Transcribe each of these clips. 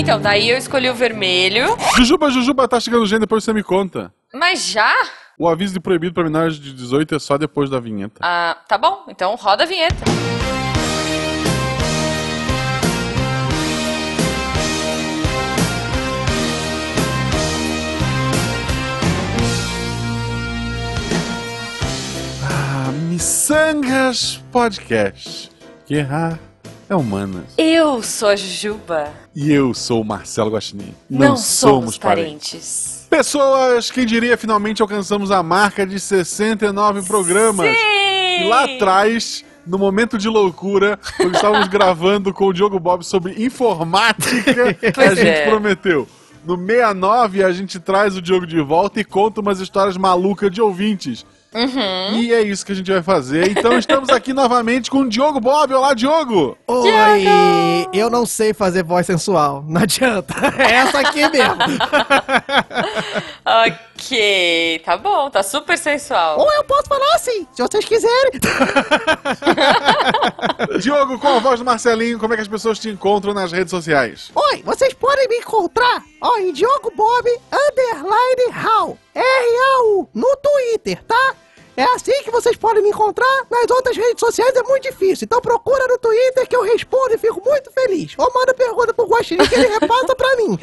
Então, daí eu escolhi o vermelho. Jujuba, Jujuba, tá chegando gente, depois você me conta. Mas já? O aviso de proibido para menores de 18 é só depois da vinheta. Ah, tá bom. Então roda a vinheta. Ah, Missangas Podcast. Que errar é humanas. Eu sou a Jujuba. E eu sou o Marcelo Guaxinim. Não, somos parentes. Pessoas, quem diria, finalmente alcançamos a marca de 69 programas. Sim! E lá atrás, no momento de loucura, quando estávamos gravando com o Diogo Bob sobre informática, a Pois gente é. prometeu. No 69 a gente traz o Diogo de volta e conta umas histórias malucas de ouvintes. Uhum. E é isso que a gente vai fazer. Então estamos aqui novamente com o Diogo Bob. Olá, Diogo! Oi, eu não sei fazer voz sensual. Não adianta. É essa aqui mesmo. Ok, tá bom, tá super sensual. Ou eu posso falar assim, se vocês quiserem. Diogo, com a voz do Marcelinho, como é que as pessoas te encontram nas redes sociais? Oi, vocês podem me encontrar ó, em Diogo Bob Underline How. R-A-U no Twitter, tá? É assim que vocês podem me encontrar. Nas outras redes sociais é muito difícil. Então procura no Twitter que eu respondo e fico muito feliz. Ou manda pergunta pro Guaxinim que ele repassa pra mim.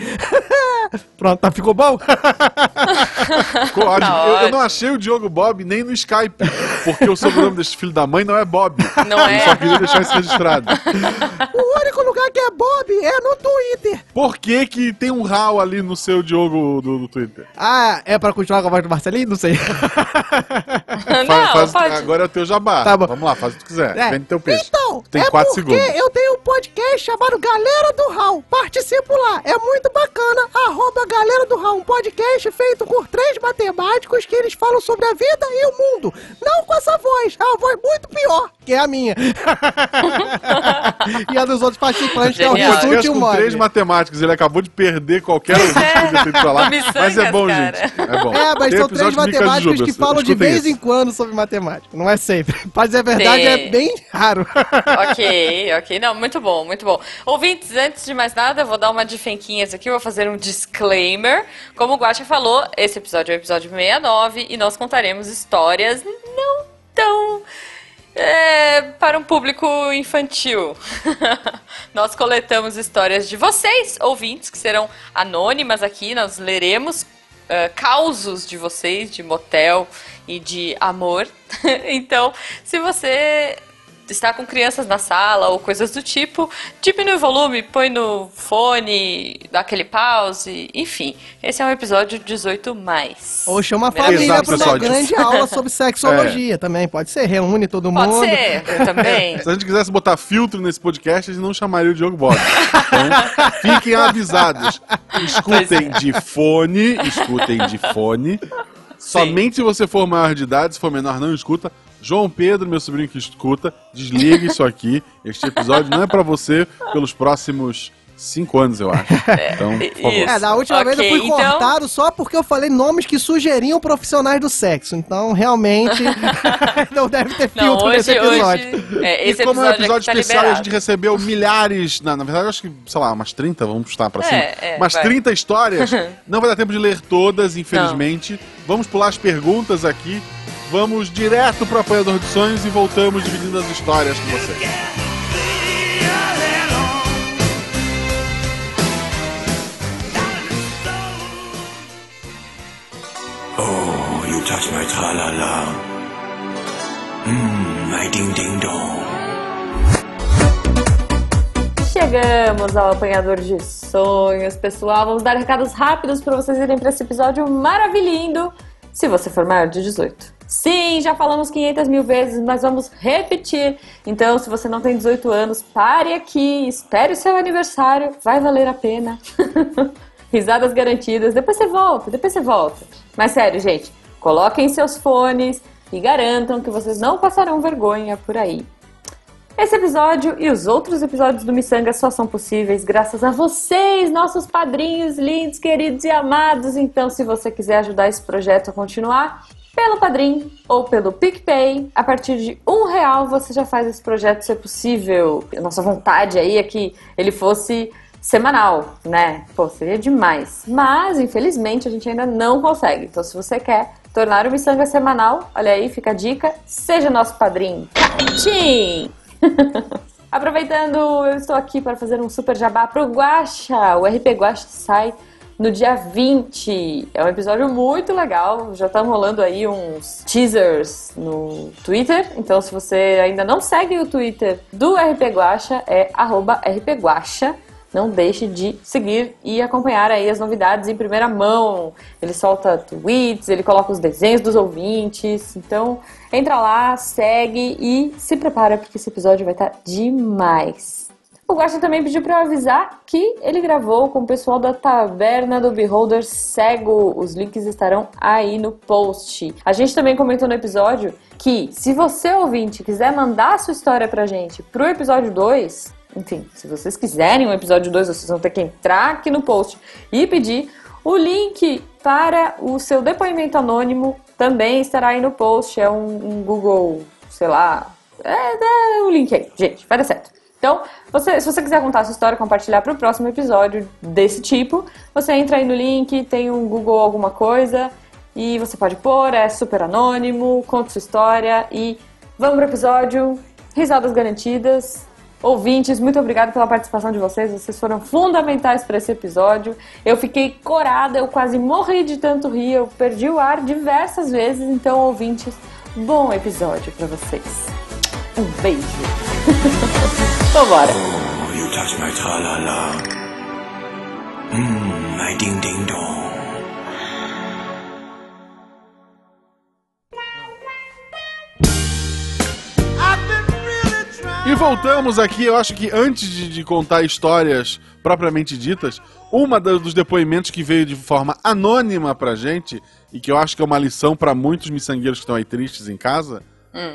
Pronto, tá, ficou bom? Ficou ótimo. Tá eu, eu não achei o Diogo Bob nem no Skype, porque o sobrenome desse filho da mãe não é Bob. Não Eu só é? queria deixar isso registrado. o único lugar que é Bob é no Twitter. Por que que tem um RAW ali no seu Diogo do, do Twitter? Ah, é pra continuar com a voz do Marcelinho? Não sei. Não, Fa- faz- pode. Agora é o teu jabá. Tá bom. Vamos lá, faz o que tu quiser. É. Vende teu peixe. Então, Tem é quatro porque segundos. eu tenho um podcast chamado Galera do Raul. Participo lá, é muito bacana. Arroba Galera do Raul, um podcast feito por três matemáticos que eles falam sobre a vida e o mundo. Não com essa voz, é uma voz muito pior que é a minha. e a dos outros participantes, que é o Genial. Rissuti e o três matemáticos. Ele acabou de perder qualquer ouvinte que pra lá. Do Missangas, Mas é bom, cara. gente. É bom. É, mas Tem são três matemáticos que falam de vez isso. em quando sobre matemática. Não é sempre. Pra dizer a verdade, Sim. é bem raro. Ok, ok. Não, muito bom, muito bom. Ouvintes, antes de mais nada, eu vou dar uma de fenquinhas aqui, vou fazer um disclaimer. Como o Guacha falou, esse episódio é o episódio 69 e nós contaremos histórias não tão. é, para um público infantil. nós coletamos histórias de vocês, ouvintes, que serão anônimas aqui, nós leremos eh, causos de vocês, de motel e de amor. então, se você está com crianças na sala ou coisas do tipo, diminui o volume, põe no fone, dá aquele pause, enfim. Esse é um episódio 18 mais. Ou chama a Exato, família pra uma grande aula sobre sexologia também. Pode ser, reúne todo Pode mundo. ser, eu também. Se a gente quisesse botar filtro nesse podcast, a gente não chamaria o Diogo Bob. Então, fiquem avisados. Escutem de fone, escutem de fone. Somente se você for maior de idade, se for menor, não escuta. João Pedro, meu sobrinho que escuta, desliga isso aqui. Este episódio não é pra você pelos próximos cinco anos, eu acho. Então, por favor. Isso. É, da última Ok, vez eu fui então- cortado só porque eu falei nomes que sugeriam profissionais do sexo. Então, realmente, não deve ter Não, filtro hoje, nesse episódio. hoje, é, E esse como é um episódio, tá especial e a liberado. gente recebeu milhares, na, na verdade acho que, sei lá, umas 30, vamos estar pra É, cima, é, umas vai. 30 histórias, não vai dar tempo de ler todas, infelizmente. Vamos pular as perguntas aqui, vamos direto pro apoiador de sonhos e voltamos dividindo as histórias com vocês. My tra-la-la. Mmm, my ding-ding-dong. Chegamos ao apanhador de sonhos, pessoal. Vamos dar recados rápidos para vocês irem para esse episódio maravilhindo. Se você for maior de 18. Sim, já falamos 500 mil vezes, mas vamos repetir. Então, se você não tem 18 anos, pare aqui, espere o seu aniversário, vai valer a pena. Risadas garantidas, depois você volta, depois você volta. Mas sério, gente, coloquem seus fones e garantam que vocês não passarão vergonha por aí. Esse episódio e os outros episódios do Missanga só são possíveis graças a vocês, nossos padrinhos lindos, queridos e amados. Então, se você quiser ajudar esse projeto a continuar, pelo Padrim ou pelo PicPay, a partir de um real você já faz esse projeto ser possível. Nossa vontade aí é que ele fosse semanal, né? Pô, seria demais. Mas, infelizmente, a gente ainda não consegue. Então, se você quer tornar o Missanga semanal, olha aí, fica a dica, seja nosso padrinho. Tchim! Aproveitando, eu estou aqui para fazer um super jabá pro Guacha. O RP Guacha sai no dia 20. É um episódio muito legal. Já estão rolando aí uns teasers no Twitter. Então, se você ainda não segue o Twitter do RP Guacha, é arroba rpguacha. Não deixe de seguir e acompanhar aí as novidades em primeira mão. Ele solta tweets, ele coloca os desenhos dos ouvintes. Então, entra lá, segue e se prepara porque esse episódio vai estar demais. O Guaxa também pediu para avisar que ele gravou com o pessoal da Taverna do Beholder Cego. Os links estarão aí no post. A gente também comentou no episódio que se você ouvinte quiser mandar sua história pra gente pro episódio 2, enfim, se vocês quiserem o episódio 2, vocês vão ter que entrar aqui no post e pedir o link para o seu depoimento anônimo também estará aí no post. É um, um Google, sei lá. É, é o link aí, gente, vai dar certo. Então, você, se você quiser contar a sua história, compartilhar para o próximo episódio desse tipo, você entra aí no link, tem um Google alguma coisa e você pode pôr, é super anônimo, conta sua história e vamos pro episódio. Risadas garantidas. Ouvintes, muito obrigado pela participação de vocês, vocês foram fundamentais para esse episódio. Eu fiquei corada, eu quase morri de tanto rir, eu perdi o ar diversas vezes, então, ouvintes, bom episódio para vocês. Um beijo. Vambora. Oh, you touch my tra-la-la. Mmm, my ding-ding-dong. E voltamos aqui, eu acho que antes de, de contar histórias propriamente ditas, uma da- dos depoimentos que veio de forma anônima pra gente, e que eu acho que é uma lição pra muitos miçangueiros que estão aí tristes em casa,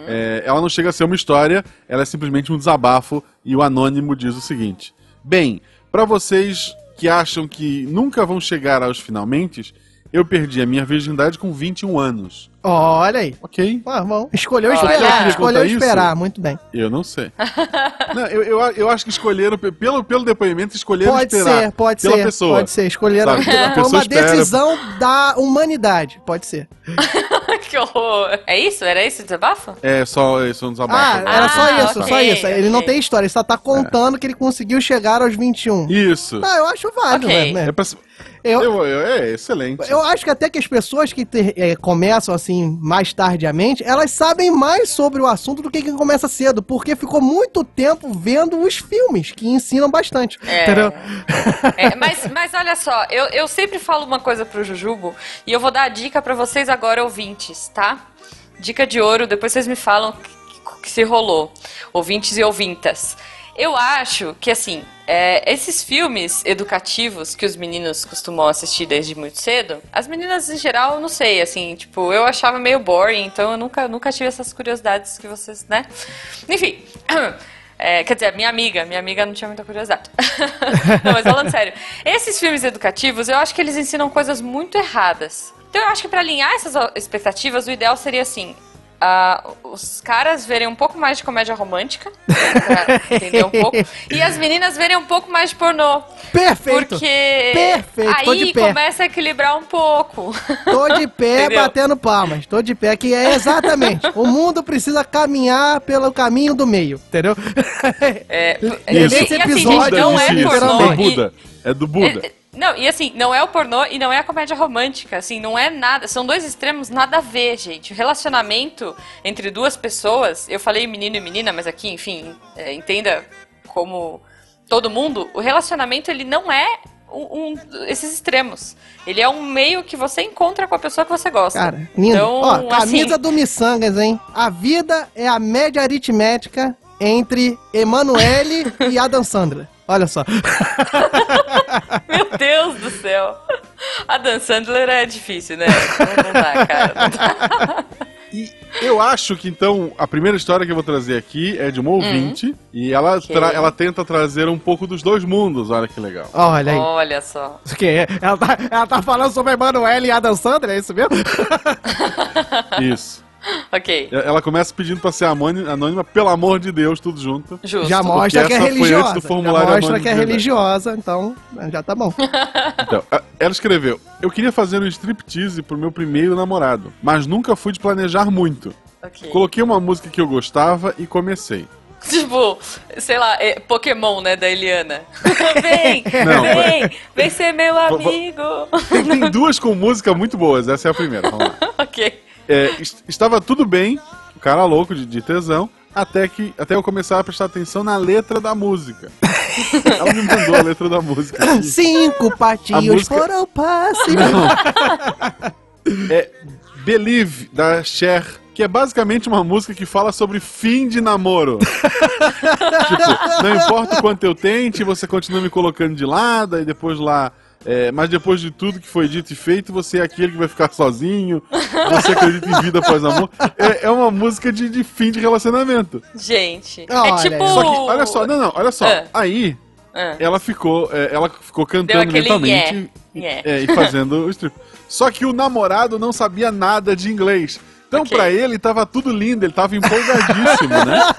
é, ela não chega a ser uma história, ela é simplesmente um desabafo, e o anônimo diz o seguinte: Bem, pra vocês que acham que nunca vão chegar aos finalmente, eu perdi a minha virgindade com 21 anos. Olha aí. Ok? Ah, bom. Escolheu Olha, esperar. Escolheu contar isso? esperar. Muito bem. Eu não sei. Não, eu, eu, eu acho que escolheram, pe- pelo, pelo depoimento, escolheram Pode esperar ser, pode pela ser. pessoa. Pode ser. Escolheram. Sabe, a Foi pessoa uma espera. decisão da humanidade. Pode ser. que horror. É isso? Era esse o desabafo? É, só isso, um desabafo. Ah, era só Ah, isso, ok, só isso. Ele não tem história, ele só tá contando que ele conseguiu chegar aos 21. Isso. Não, eu acho válido, Ok. né? É, pra... Eu, eu, eu- é excelente. eu acho que até que as pessoas que te- eh, começam assim mais tardiamente, elas sabem mais sobre o assunto do que quem começa cedo, porque ficou muito tempo vendo os filmes que ensinam bastante. É. Entendeu? É, mas, mas olha só, eu, eu sempre falo uma coisa pro Jujubo e eu vou dar a dica pra vocês agora, ouvintes, tá? Dica de ouro, depois vocês me falam que, que se rolou. Ouvintes e ouvintas. Eu acho que, assim, é, esses filmes educativos que os meninos costumam assistir desde muito cedo, as meninas em geral, não sei, assim, tipo, eu achava meio boring, então eu nunca, nunca tive essas curiosidades que vocês, né? Enfim. É, quer dizer, minha amiga, minha amiga não tinha muita curiosidade. não, mas falando sério, esses filmes educativos, eu acho que eles ensinam coisas muito erradas. Então eu acho que pra alinhar essas expectativas, o ideal seria assim. ah, os caras verem um pouco mais de comédia romântica, pra entender um pouco, e as meninas verem um pouco mais de pornô. Perfeito. Porque Perfeito, tô aí de pé. começa a equilibrar um pouco. Tô de pé Entendeu? batendo palmas. Tô de pé, que é exatamente. o mundo precisa caminhar pelo caminho do meio, entendeu? É, Isso. Nesse e, assim, episódio, gente, não é pornô. do e- Buda. É do Buda. É, não, e assim, não é o pornô e não é a comédia romântica, assim, não é nada, são dois extremos nada a ver, gente. O relacionamento entre duas pessoas, eu falei menino e menina, mas aqui, enfim, é, entenda como todo mundo, o relacionamento ele não é um, um- esses extremos. Ele é um meio que você encontra com a pessoa que você gosta. Cara, lindo. Então, Ó, camisa assim, do Missangas, hein? A vida é a média aritmética entre Emanuele e Adam Sandler. Olha só. Meu Deus do céu. A Dan Sandler é difícil, né? Não, não dá, cara. Não dá. E eu acho que então a primeira história que eu vou trazer aqui é de uma ouvinte e ela, Ok. tra- ela tenta trazer um pouco dos dois mundos. Olha que legal. Olha aí. Olha só. Isso que é? Ela tá, ela tá falando sobre Emanuele e Adam Sandler, é isso mesmo? Isso. Ok, Ela começa pedindo pra ser anônima, pelo amor de Deus, tudo junto. justo. Já mostra que é religiosa. Já mostra que é religiosa, então já tá bom. Então, ela escreveu: Eu queria fazer um striptease pro meu primeiro namorado, mas nunca fui de planejar muito. Ok. Coloquei uma música que eu gostava e comecei. Tipo, sei lá, é Pokémon, né, da Eliana. vem, Não, vem, vem ser meu amigo. Tem, tem duas com música muito boas, essa é a primeira. Vamos lá. ok. É, est- estava tudo bem, o cara louco de, de tesão, até que até eu começar a prestar atenção na letra da música. Ela me mandou a letra da música. aqui. Cinco patinhos música- foram passe. É Believe, da Cher, que é basicamente uma música que fala sobre fim de namoro. tipo, não importa o quanto eu tente, você continua me colocando de lado, e depois lá. É, mas depois de tudo que foi dito e feito, você é aquele que vai ficar sozinho. Você acredita em vida após amor. É, é uma música de, de fim de relacionamento. Gente, Olha, é tipo... Só que, olha só, não, não, olha só. Ah. Aí, Ah, ela ficou, é, ela ficou cantando aquele lentamente yeah, e- é, e fazendo o strip. Só que o namorado não sabia nada de inglês. Então, Ok. pra ele, tava tudo lindo, ele tava empolgadíssimo, né?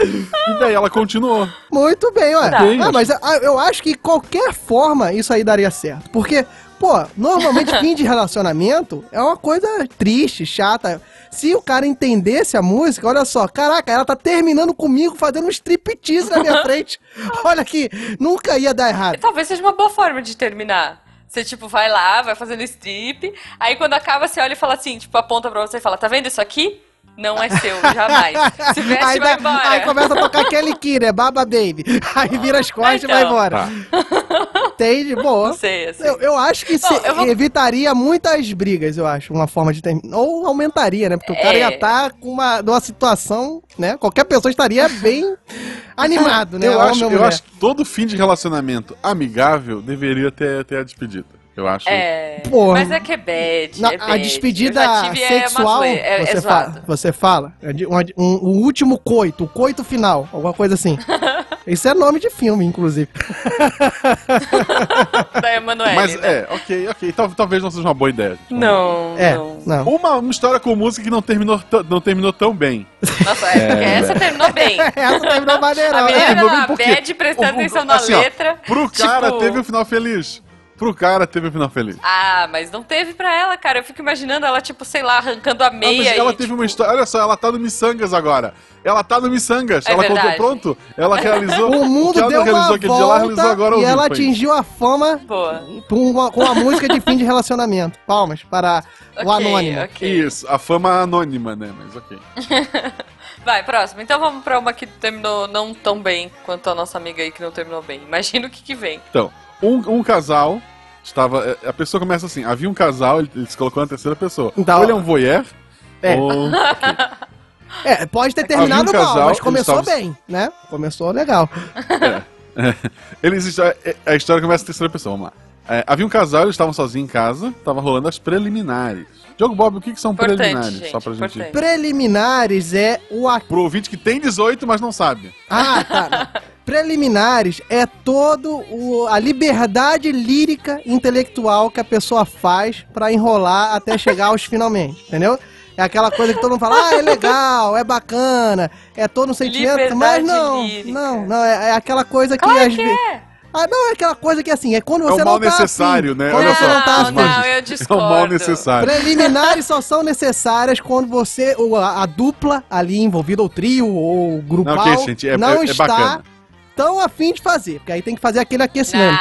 E daí ela continuou. Muito bem, ué. Tá. Ah, mas ah, eu acho que qualquer forma isso aí daria certo. Porque, pô, normalmente fim de relacionamento é uma coisa triste, chata. Se o cara entendesse a música, olha só, caraca, ela tá terminando comigo fazendo um striptease na minha frente. Olha aqui, nunca ia dar errado. Talvez seja uma boa forma de terminar. Você, tipo, vai lá, vai fazendo strip, aí quando acaba, você olha e fala assim, tipo, aponta pra você e fala, tá vendo isso aqui? Não é seu, jamais. Se veste, Aí, vai dá- embora. aí começa a tocar Kelly Key, né? Baba Baby. Aí vira as costas e vai Então. embora. Tá. Entende? Boa. Não sei, assim. Eu, eu acho que Bom, se- eu vou- evitaria muitas brigas, eu acho, uma forma de terminar. Ou aumentaria, né? Porque o cara É. ia estar com uma, numa situação, né? Qualquer pessoa estaria bem animado, né? Eu, acho, eu acho que todo fim de relacionamento amigável deveria ter, ter a despedida. Eu acho. É, Porra. mas é que é bad, Não, é a bad. despedida já tive, é, sexual, é, você, é fala, você fala. É uma- um- o último coito, o coito final, alguma coisa assim. Isso é nome de filme, inclusive. Da Emanuele, Mas né? é, ok, ok. Tal- talvez não seja uma boa ideia. Não, É, não. não. Uma, uma história com música que não terminou, não terminou tão bem. Nossa, é, porque essa terminou bem. Essa terminou A maneirão. menina né? na bad prestando o- o- atenção na assim, ó, letra. Pro cara tipo- teve um final feliz. Pro cara teve um final feliz. Ah, mas não teve pra ela, cara. Eu fico imaginando ela, tipo, sei lá, arrancando a Ah, mas meia ela e, teve tipo, uma história. Olha só, ela tá no Missangas agora. Ela tá no Missangas. É ela verdade. colocou pronto. Ela realizou. O mundo que ela deu não realizou uma aquele dia, ela realizou volta agora e ela atingiu a fama Boa. com uma, com a música de fim de relacionamento. Palmas para o Ok, anônimo. ok. Isso, a fama anônima, né? Mas ok. Vai, próximo. Então vamos pra uma que terminou não tão bem quanto a nossa amiga aí que não terminou bem. Imagina o que que vem. Então, um, um casal estava. A pessoa começa assim: havia um casal, ele, ele se colocou na terceira pessoa. Então- ou ele é um voyeur, É. ou. É, pode ter terminado um mal, casal, mas começou estavam- bem, né? Começou legal. Eles, a história começa na terceira pessoa, vamos lá. É, havia um casal, eles estavam sozinhos em casa, tava rolando as preliminares. Diogo Bob, o que, que são Importante, preliminares? gente, Só pra gente. Preliminares é o Pro ouvinte que tem 18, mas não sabe. Ah, tá. Preliminares é todo o, a liberdade lírica intelectual que a pessoa faz pra enrolar até chegar aos finalmente, entendeu? É aquela coisa que todo mundo fala, ah, é legal, é bacana, é todo um sentimento, mas Liberdade não, lírica. não, não, é, é aquela coisa que Claro às que vezes... é. Ah, não, é aquela coisa que assim, é quando É você o mal não tá necessário, afim, né? Quando Olha você só. não tá Não, afim. não, eu É o mal discordo. necessário. Preliminares só são necessárias quando você, o- a, a dupla ali envolvida, ou trio, ou grupal, Não, ok, gente, é- não é- é está bacana. Tão afim de fazer, porque aí tem que fazer aquele aquecimento.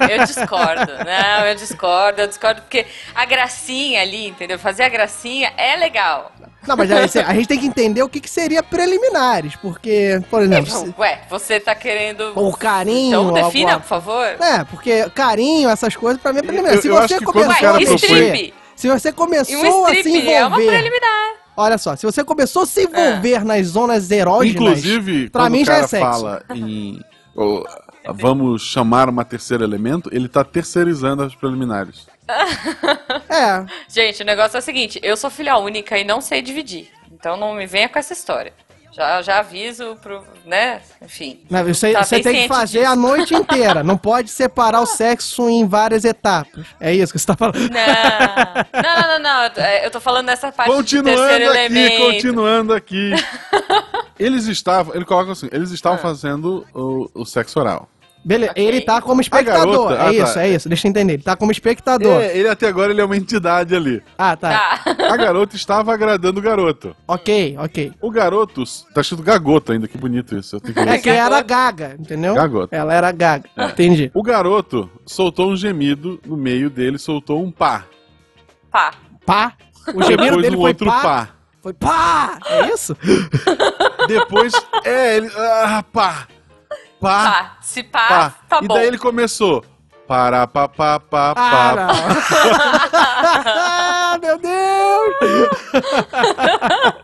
Não, eu discordo. Não, eu discordo, eu discordo, porque a gracinha ali, entendeu? Fazer a gracinha é legal. Não, mas a gente tem que entender o que, que seria preliminares, porque, por exemplo, se- Ué, você tá querendo. o carinho... Então defina, alguma- por favor. É, porque carinho, essas coisas, pra mim é preliminar. Eu- se eu você acho que quando começou a mexer, se você começou um a se strip é uma envolver... preliminar. Olha só, se você começou a se envolver nas zonas erógenas... Inclusive, pra quando mim já é sexo. fala em. ou, vamos chamar uma terceira elemento, ele tá terceirizando as preliminares. É, Gente, o negócio é o seguinte: eu sou filha única e não sei dividir. Então não me venha com essa história. Já, já aviso pro, né? Enfim. Não, Você, Tá você tem que fazer disso. a noite inteira. Não pode separar o sexo em várias etapas. É isso que você tá falando. Não, não, não, não, não. Eu tô- é, Eu tô falando dessa parte do terceiro Continuando aqui, elemento. continuando aqui. Eles estavam, ele coloca assim, eles Ah. estavam fazendo o, o sexo oral. Beleza, Ok. ele tá como espectador. garota- é ah, tá. isso, é isso. Deixa eu entender. Ele tá como espectador. É, ele até agora ele é uma entidade ali. Ah, tá. Tá. A garota estava agradando o garoto. Ok, ok. O garoto, tá escrito gagoto ainda, que bonito isso. Eu tenho que É que era gaga, entendeu? Gagoto. Ela era gaga. É. Entendi. O garoto soltou um gemido no meio dele, soltou um pá. Pá. Pá. O gemido dele um foi outro pá. pá. Foi pá. É isso? Depois, é, ele. Ah, pá. Pá. Pá. Se pá, pá. tá e bom. daí ele começou. Pará, pá, pá, pá, pá. ah, meu Deus.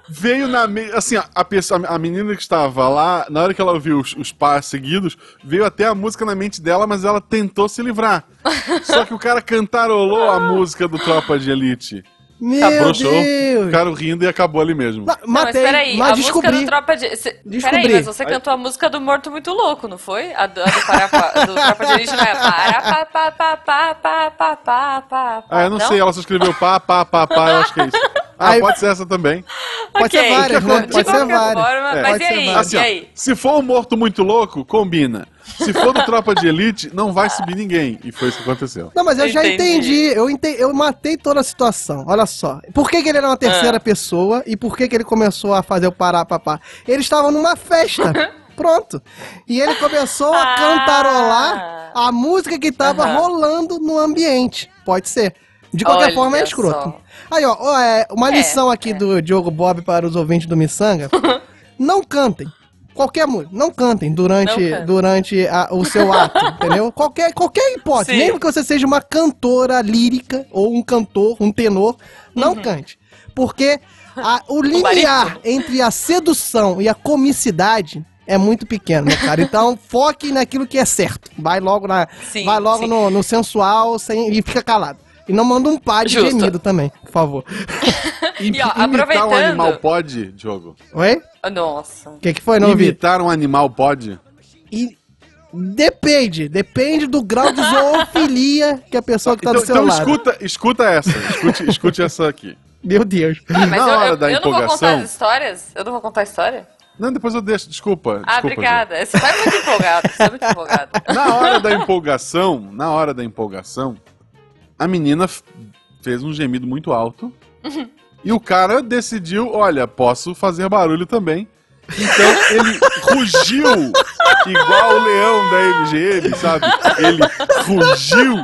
Veio na. Me... Assim, a, a pessoa, a menina que estava lá, na hora que ela ouviu os, os pás seguidos, veio até a música na mente dela, mas ela tentou se livrar. Só que o cara cantarolou a música do Tropa de Elite. Meu Abrochou, Deus. ficaram rindo e acabou ali mesmo. Ma- Não, mas Matei, peraí, mas a música descobri. do Tropa de... Cê... Descobri. Peraí, mas você cantou a música do Morto Muito Louco, não foi? A do, a do, Parapá, do Tropa de Elite não é para pá pá pá pá pá pá pá pá Ah, eu não, sei, ela só escreveu pá, pá, pá, pá, eu acho que é isso. Ah, Aí- pode ser essa também. Pode ser várias, né? De Pode ser várias. forma, É. mas Pode e ser aí? várias. Assim, e ó, aí? se for um morto muito louco, combina. Se for do Tropa de Elite, não vai subir ninguém. E foi isso que aconteceu. Não, mas eu já Entendi. entendi. Eu, ente- eu matei toda a situação. Olha só. Por que, que ele era uma terceira Ah. pessoa e por que, que ele começou a fazer o pará papá? Eles estavam numa festa. Pronto. E ele começou a Ah. cantarolar a música que tava Aham. rolando no ambiente. Pode ser. De qualquer Olha forma é escroto. só. Aí, ó, ó, é, uma É, lição aqui do Diogo Bob para os ouvintes do Missanga. não cantem. Qualquer música, não cantem durante, Não durante a- o seu ato, entendeu? Qualquer, qualquer hipótese, Sim. mesmo que você seja uma cantora lírica ou um cantor, um tenor, não Uhum. cante. Porque a- o limiar entre a sedução e a comicidade é muito pequeno, né, cara? Então foque naquilo que é certo. Vai logo, na, Sim, vai logo no, no sensual sem, e fica calado. E não manda um pá de Justo. gemido também, por favor. Im- E, ó, imitar um animal pode, Diogo? Oi? Nossa. O que, que foi, não? Imitar um animal pode? E depende, depende do grau de zoofilia que a pessoa que tá então do seu então lado. escuta, escuta essa. Escute, escute essa aqui. Meu Deus. Ah, mas Na eu, hora eu, da eu não vou contar empolgação- as histórias? Eu não vou contar a história? Não, depois eu deixo. Desculpa. Ah, desculpa, obrigada. Você tá muito empolgado, você tá muito empolgado. Na hora da empolgação, na hora da empolgação, a menina fez um gemido muito alto. E o cara decidiu, olha, posso fazer barulho também. Então ele rugiu igual o leão da MGM, sabe? Ele rugiu.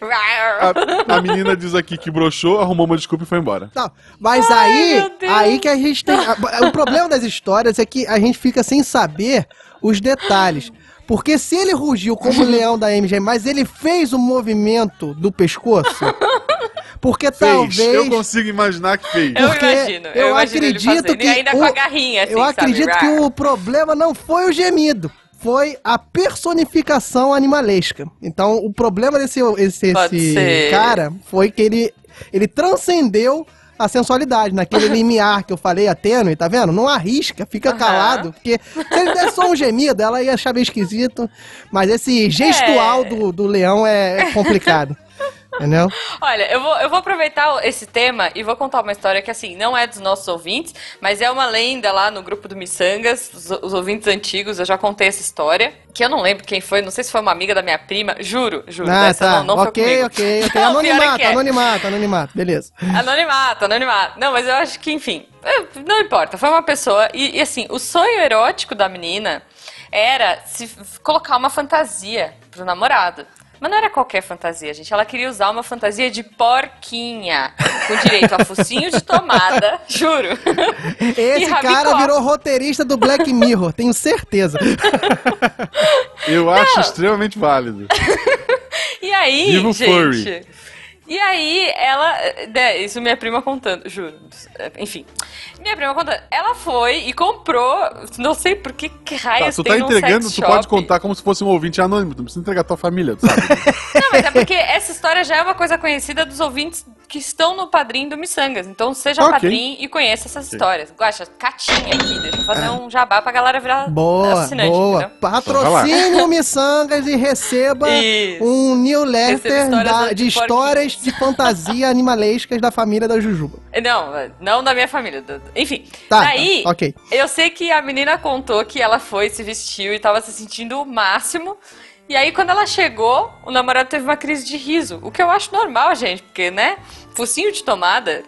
A, a menina diz aqui que broxou, arrumou uma desculpa e foi embora. Não, mas Ai, aí, aí que a gente tem. a- O problema das histórias é que a gente fica sem saber os detalhes. Porque se ele rugiu como o leão da MGM, mas ele fez o movimento do pescoço. Porque Fez. talvez. Eu consigo imaginar que fez. Eu Porque imagino, eu, eu imagino acredito que E ainda o- com a garrinha, assim, eu acredito sabe? que o problema não foi o gemido, foi a personificação animalesca. Então, o problema desse esse, esse cara foi que ele, ele transcendeu a sensualidade, naquele limiar que eu falei, a tênue, tá vendo? Não arrisca, fica Aham. calado, porque se ele der só um gemido, ela ia achar meio esquisito, mas esse gestual É. do, do leão é complicado. Entendeu? Olha, eu vou, eu vou aproveitar esse tema e vou contar uma história que, assim, não é dos nossos ouvintes, mas é uma lenda lá no grupo do Missangas, os, os ouvintes antigos, eu já contei essa história, que eu não lembro quem foi, não sei se foi uma amiga da minha prima, juro, juro, Ah, dessa tá. não, não foi ok, ok, ok. É Anonimato, é. anonimato, anonimato, beleza. Anonimato, anonimato. Não, mas eu acho que, enfim, é, não importa. Foi uma pessoa. E, e, assim, o sonho erótico da menina era se colocar uma fantasia pro namorado. Mas não era qualquer fantasia, gente. Ela queria usar uma fantasia de porquinha. Com direito a focinho de tomada, juro. E Esse cara virou roteirista do Black Mirror, tenho certeza. Eu acho extremamente válido. E aí, Viva o gente. furry. E aí, ela. né, isso minha prima contando, juro. Enfim. Minha prima contando. Ela foi e comprou. Não sei por que, que Tá, raios tu tem tá entregando, tu pode contar como se fosse um ouvinte anônimo. Tu não precisa entregar tua família, tu sabe? Não, mas é porque essa história já é uma coisa conhecida dos ouvintes que estão no padrinho do Missangas. Então seja Ok. padrinho e conheça essas histórias. Guaxa, catinha aqui, deixa eu fazer um jabá pra galera virar Boa, assinante, boa. entendeu? Patrocine o Missangas e receba Isso. um newsletter histórias da- de de histórias de fantasia animalescas da família da Jujuba. Não, não da minha família. do- Enfim, Tá, daí, tá, ok. eu sei que a menina contou que ela foi, se vestiu e tava se sentindo o máximo. E aí, quando ela chegou, o namorado teve uma crise de riso. O que eu acho normal, gente, porque, né? Focinho de tomada.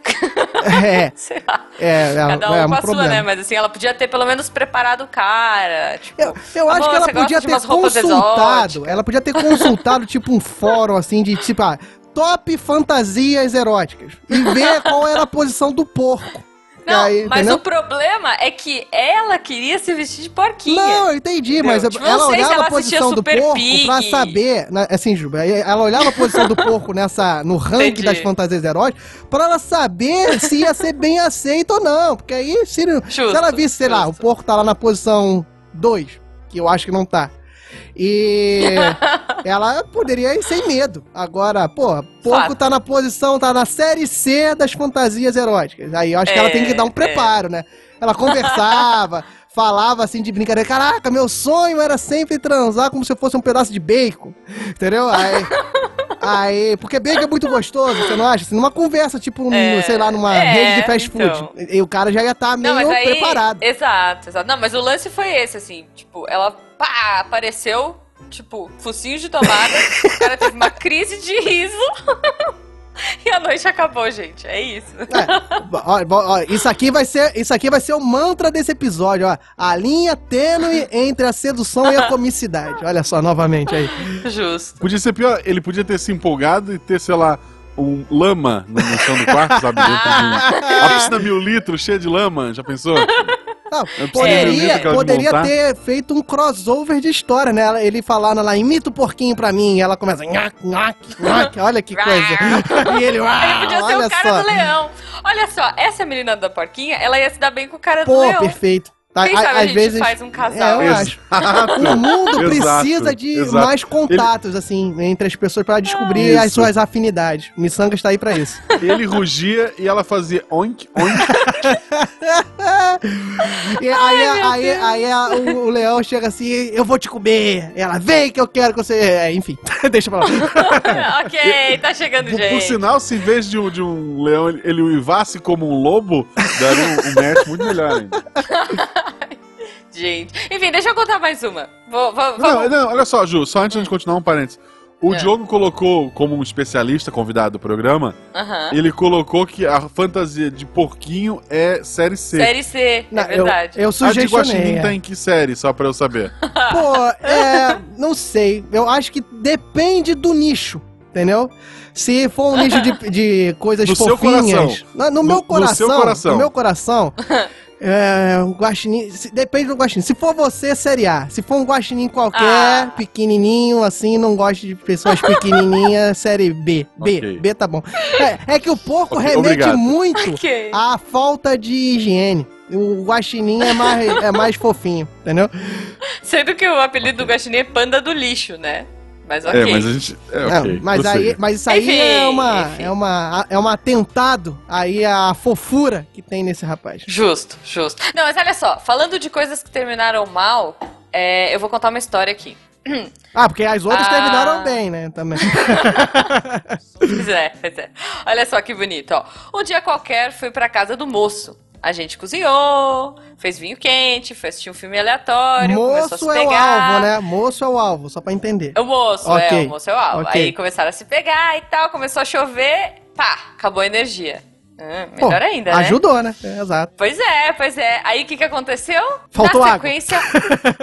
É, Sei lá. é, é, Cada um é com um a problema. sua, né? Mas assim, ela podia ter pelo menos preparado o cara. Tipo, Eu, eu acho "Amor, que ela podia ter consultado. exóticas?" Ela podia ter consultado, tipo, um fórum assim de tipo, ah, top fantasias eróticas. E ver qual era a posição do porco. Não, aí, mas entendeu? o problema é que ela queria se vestir de porquinha. Não, eu entendi, Entendeu? mas Tipo, ela olhava ela a posição do porco Pig. pra saber, né, assim, Juba, ela olhava a posição do porco nessa, no ranking Entendi. das fantasias heróicas pra ela saber se ia ser bem aceito ou não, porque aí, se, se ela visse, sei lá, o justo. porco tá lá na posição 2, que eu acho que não tá, e ela poderia ir sem medo. Agora, pô, porco Fato. tá na posição, tá na série C das fantasias eróticas. Aí eu acho que ela É, tem que dar um preparo, né? Ela conversava, falava assim de brincadeira. Caraca, meu sonho era sempre transar como se eu fosse um pedaço de bacon. Entendeu? Aí. Aí, porque bacon é muito gostoso, você não acha? Assim, numa conversa, tipo, É, sei lá, numa é, rede de fast food. então. E o cara já ia estar meio Não, aí. preparado. Exato, exato. Não, mas o lance foi esse, assim. Tipo, ela pá, apareceu, tipo, focinho de tomada. o cara teve uma crise de riso. e a noite acabou, gente. É isso. É, ó, ó, ó, isso aqui vai ser, isso aqui vai ser o mantra desse episódio, ó. A linha tênue entre a sedução e a comicidade. Olha só, novamente aí. Justo. Podia ser pior, ele podia ter se empolgado e ter, sei lá, um lama no chão do quarto, sabe? Dentro de um- a piscina mil litros cheia de lama, já pensou? Não, Eu poderia poderia ter feito um crossover de história, né? Ele falando lá, imita o porquinho pra mim, e ela começa, nhac, nhac, nhac, olha que coisa. E ele, uau, Ele podia ser olha o cara só. do leão. Olha só, essa menina da porquinha, ela ia se dar bem com o cara do Pô, leão. perfeito. Tá, Quem a- sabe a às gente vezes faz um casal. É, eu acho. O mundo precisa de exato. mais contatos, assim, entre as pessoas pra descobrir Isso. as suas afinidades. O Missanga está aí pra isso. Ele rugia e ela fazia oink, oink. E aí, aí, aí, a- o, o leão chega assim, eu vou te comer. Ela, vem que eu quero que você... É, enfim, deixa pra lá. ok, tá chegando Por, por gente. sinal, se em vez de um, de um leão ele, ele uivasse como um lobo, daria um, um match muito melhor ainda. Gente. Enfim, deixa eu contar mais uma. Vou, vou, Não, não, olha só, Ju, só antes de continuar um parênteses. O É. Diogo colocou, como um especialista convidado do programa, ele colocou que a fantasia de porquinho é série C. Série C, Não, é verdade. Eu, eu a de sugestionei. Guaxinim é. tá em que série, só pra eu saber? Pô, é. Não sei. Eu acho que depende do nicho, entendeu? Se for um nicho de, de coisas No seu fofinhas. coração. No, no No- meu no coração. seu coração. No meu coração. É, um guaxinim, se- depende do guaxinim. Se for você, série A. Se for um guaxinim qualquer, Ah. pequenininho, assim, não gosto de pessoas pequenininhas, série B. B, Ok. B tá bom. É, é que o porco Ok, remete obrigado. muito Ok. à falta de higiene. O guaxinim é mais, é mais fofinho, entendeu? Sendo que o apelido do Guaxinim é Panda do Lixo, né? Mas ok. É, mas a gente. É, Não, ok. mas, aí, mas isso aí Enfim, é uma enfim. é uma é um atentado aí à fofura que tem nesse rapaz. Justo, justo. Não, mas olha só, falando de coisas que terminaram mal, é, eu vou contar uma história aqui. Ah, porque as outras Ah. terminaram bem, né? Também. Pois é, pois é. Olha só que bonito, ó. Um dia qualquer fui pra casa do moço. A gente cozinhou, fez vinho quente, foi assistir um filme aleatório, começou a se Moço é o pegar. alvo, né? Moço é o alvo, só pra entender. O moço, Ok, é, o moço é o alvo. ok. Aí começaram a se pegar e tal, começou a chover, pá, acabou a energia. Pô, melhor ainda, né? Ajudou, né? É, exato. Pois é, pois é. Aí o que, que aconteceu? Faltou na água. sequência,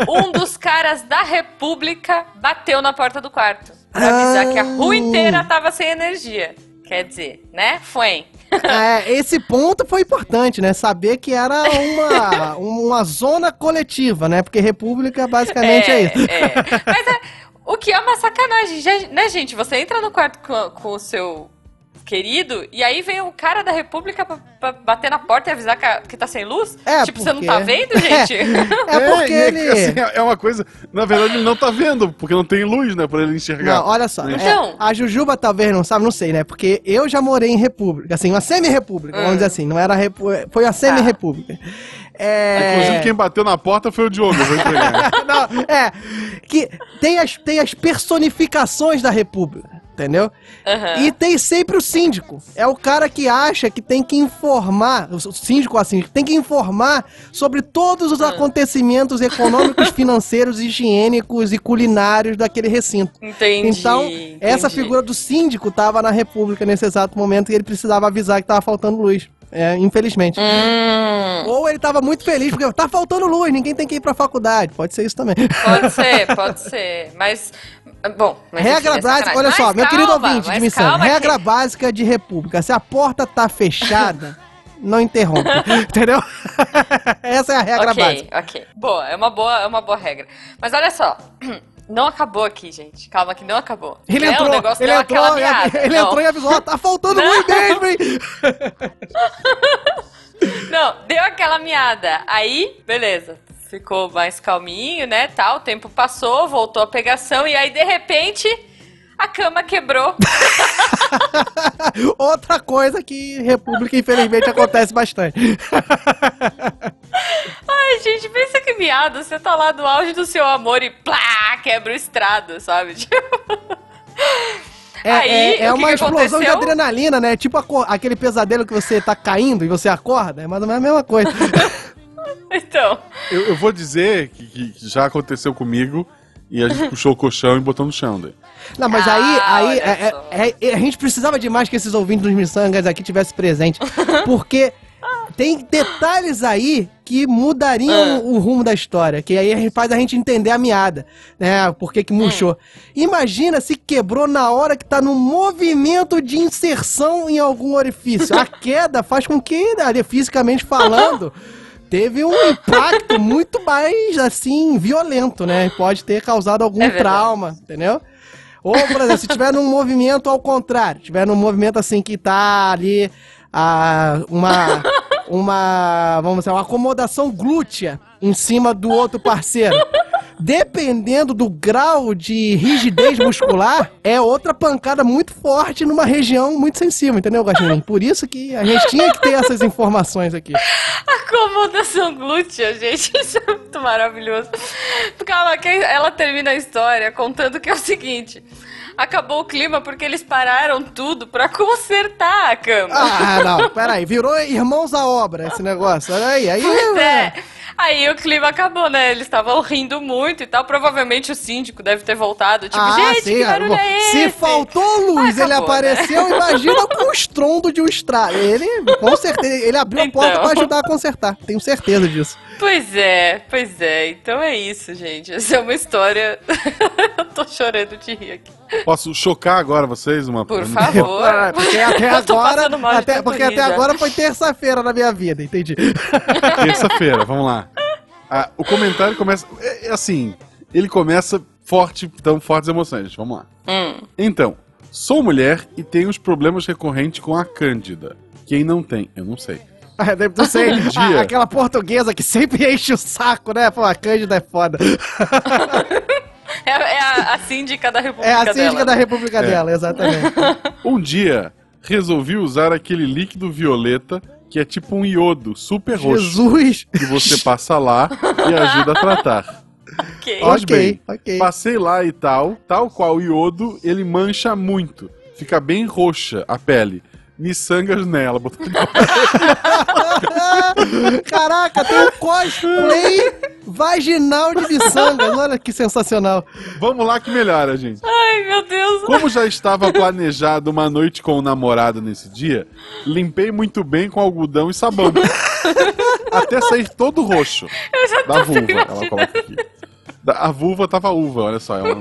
um dos caras da República bateu na porta do quarto. Pra avisar Ah. que a rua inteira tava sem energia. Quer dizer, né? Foi. É, esse ponto foi importante, né? Saber que era uma, uma zona coletiva, né? Porque república basicamente é, isso. é. Mas é, o que é uma sacanagem, né, gente? Você entra no quarto com, com o seu querido, e aí vem o cara da República pra, pra bater na porta e avisar que, a- que tá sem luz? É, tipo, você não porque- tá vendo, gente? É porque e é ele. assim, é uma coisa. Na verdade, ele não tá vendo, porque não tem luz, né? Pra ele enxergar. Não, olha só. é, Então. a Jujuba talvez não sabe, não sei, né? Porque eu já morei em república, assim, uma semi-república, vamos Hum. dizer assim. Não era repu... foi uma semi-república. É... Inclusive, quem bateu na porta foi o Diogo. Não, é, que tem as, tem as personificações da república, entendeu? Aham. E tem sempre o síndico. É o cara que acha que tem que informar, o síndico assim, tem que informar sobre todos os acontecimentos econômicos, financeiros, higiênicos e culinários daquele recinto. Entendi. Então, essa entendi. figura do síndico tava na República nesse exato momento e ele precisava avisar que tava faltando luz. É, infelizmente. Hum, Ou ele tava muito feliz porque tá faltando luz, ninguém tem que ir pra faculdade. Pode ser isso também. pode ser, pode ser. Mas, bom. Mas regra é básica, olha só, Mas meu querido calma, ouvinte de mas missão, calma regra que- básica de república, se a porta tá fechada, não interrompe, entendeu? Essa é a regra ok, básica. ok. Boa, é uma boa, é uma boa regra. Mas olha só, não acabou aqui, gente. Calma que não acabou. Ele É, entrou, ele deu entrou, e- ele não. entrou e avisou, ó, tá faltando luz mesmo, hein? Não, deu aquela miada. Aí, beleza. Ficou mais calminho, né? Tal, o tempo passou, voltou a pegação e aí de repente a cama quebrou. Outra coisa que república, infelizmente, acontece bastante. Ai, gente, pensa que miado. Você tá lá no auge do seu amor e plá, quebra o estrado, sabe? É, Aí, é- é uma explosão de adrenalina, né? Tipo aco- aquele pesadelo que você tá caindo e você acorda, é mais ou menos a mesma coisa. Então, Eu, eu vou dizer que, que já aconteceu comigo e a gente puxou o colchão e botou no chão. Daí. Não, mas Ah, aí, aí é- só. é- é- a gente precisava de mais que esses ouvintes dos miçangas aqui tivessem presente. Porque tem detalhes aí que mudariam Ah. o rumo da história. Que aí faz a gente entender a meada, né? Por que que murchou. Hum. Imagina se quebrou na hora que tá no movimento de inserção em algum orifício. A queda faz com que, ali, fisicamente falando... Teve um impacto muito mais, assim, violento, né? Pode ter causado algum É trauma, entendeu? Ou, por exemplo, se tiver num movimento ao contrário, tiver num movimento assim que tá ali ah, uma, uma, vamos dizer, uma acomodação glútea em cima do outro parceiro. Dependendo do grau de rigidez muscular, é outra pancada muito forte numa região muito sensível, entendeu, Guaxinim? Por isso que a gente tinha que ter essas informações aqui. acomodação glútea, gente, isso é muito maravilhoso. Calma, que ela termina a história contando que é o seguinte. Acabou o clima porque eles pararam tudo pra consertar a cama. Ah, não, peraí, virou irmãos à obra esse negócio, olha aí, aí... Pois é. Aí o clima acabou, né? Eles estavam rindo muito e tal. Provavelmente o síndico deve ter voltado. Tipo, gente, que barulho bom, é esse? Se faltou luz, Ah, ele acabou, né? apareceu, imagina com o estrondo de um estrado. Ele, com certeza, ele abriu a porta Então. pra ajudar a consertar. Tenho certeza disso. Pois é, pois é. Então é isso, gente. Essa é uma história. Eu tô chorando de rir aqui. Posso chocar agora vocês? Uma Por favor. Ah, Porque até agora, até, porque até agora foi terça-feira na minha vida, entendi. Terça-feira, vamos lá. Ah, o comentário começa. É, é assim, ele começa forte, tão fortes emoções. Vamos lá. Hum. Então, sou mulher e tenho os problemas recorrentes com a Cândida. Quem não tem? Eu não sei. Ah, deve- Não sei, Um dia. a- aquela portuguesa que sempre enche o saco, né? Pô, a Cândida é foda. É, é a, a síndica da República É a síndica dela. da república dela, exatamente. Um dia, resolvi usar aquele líquido violeta que é tipo um iodo super roxo. Jesus. Que você passa lá e ajuda a tratar. Ok. Ok, bem, ok. Passei lá e tal, tal qual o iodo, ele mancha muito. Fica bem roxa a pele. Miçangas nela. Botou Caraca, tem um cosplay vaginal de miçangas. Olha que sensacional. Vamos lá que melhora, gente. Ai, meu Deus. Como já estava planejado uma noite com o namorado nesse dia, limpei muito bem com algodão e sabão. Até sair todo roxo. Da vulva, ela coloca aqui. Da- A vulva tava uva, olha só. Ela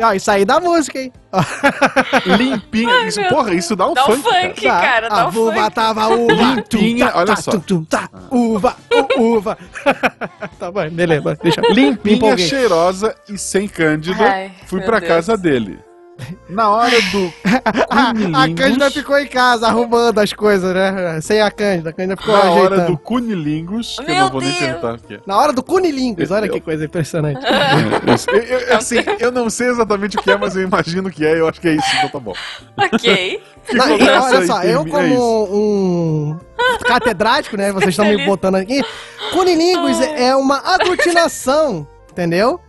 Ó, isso aí dá música, hein? Limpinha. Isso, porra, isso dá um Dá um funk. cara. funk, cara. Dá a um vulva funk. tava uva. Limpinha, tum, tá, olha só. tum, tum, tá, uva, uva. tá bom, beleza, deixa. Limpinha, cheirosa e sem cândida, Ai, fui pra Deus. casa dele. Na hora do A, Cândida ficou em casa arrumando as coisas, né? Sem a Cândida. A Cândida ficou na hora ajeitando. do Cunilingus, que eu não vou nem Deus. perguntar o que é. Na hora do Cunilingus. Olha que coisa impressionante. Eu, eu- assim, eu não sei exatamente o que é, mas eu imagino que é, eu acho que é isso, então tá bom. Ok. Não, e olha só, eu é como um catedrático, né? Vocês estão me botando aqui. Cunilingus é uma aglutinação, entendeu?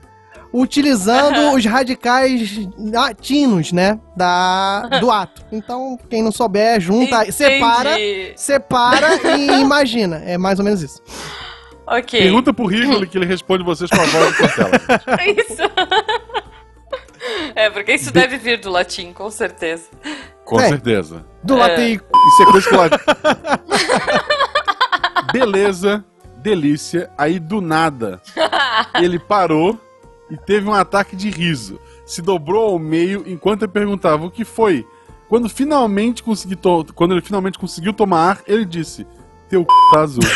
Utilizando os radicais latinos, né? Da, do ato. Então, quem não souber, junta, Entendi. separa, separa e imagina. É mais ou menos isso. Ok. Pergunta pro Rigoli que ele responde vocês com a voz de Cortella. Isso. É, porque isso deve vir do latim, com certeza. Com É. certeza. Do É. latim. Isso é coisa que lá. Beleza, delícia. Aí do nada, ele parou e teve um ataque de riso. Se dobrou ao meio enquanto eu perguntava o que foi. Quando finalmente consegui to- quando ele finalmente conseguiu tomar ar, ele disse: "Teu c... tá azul".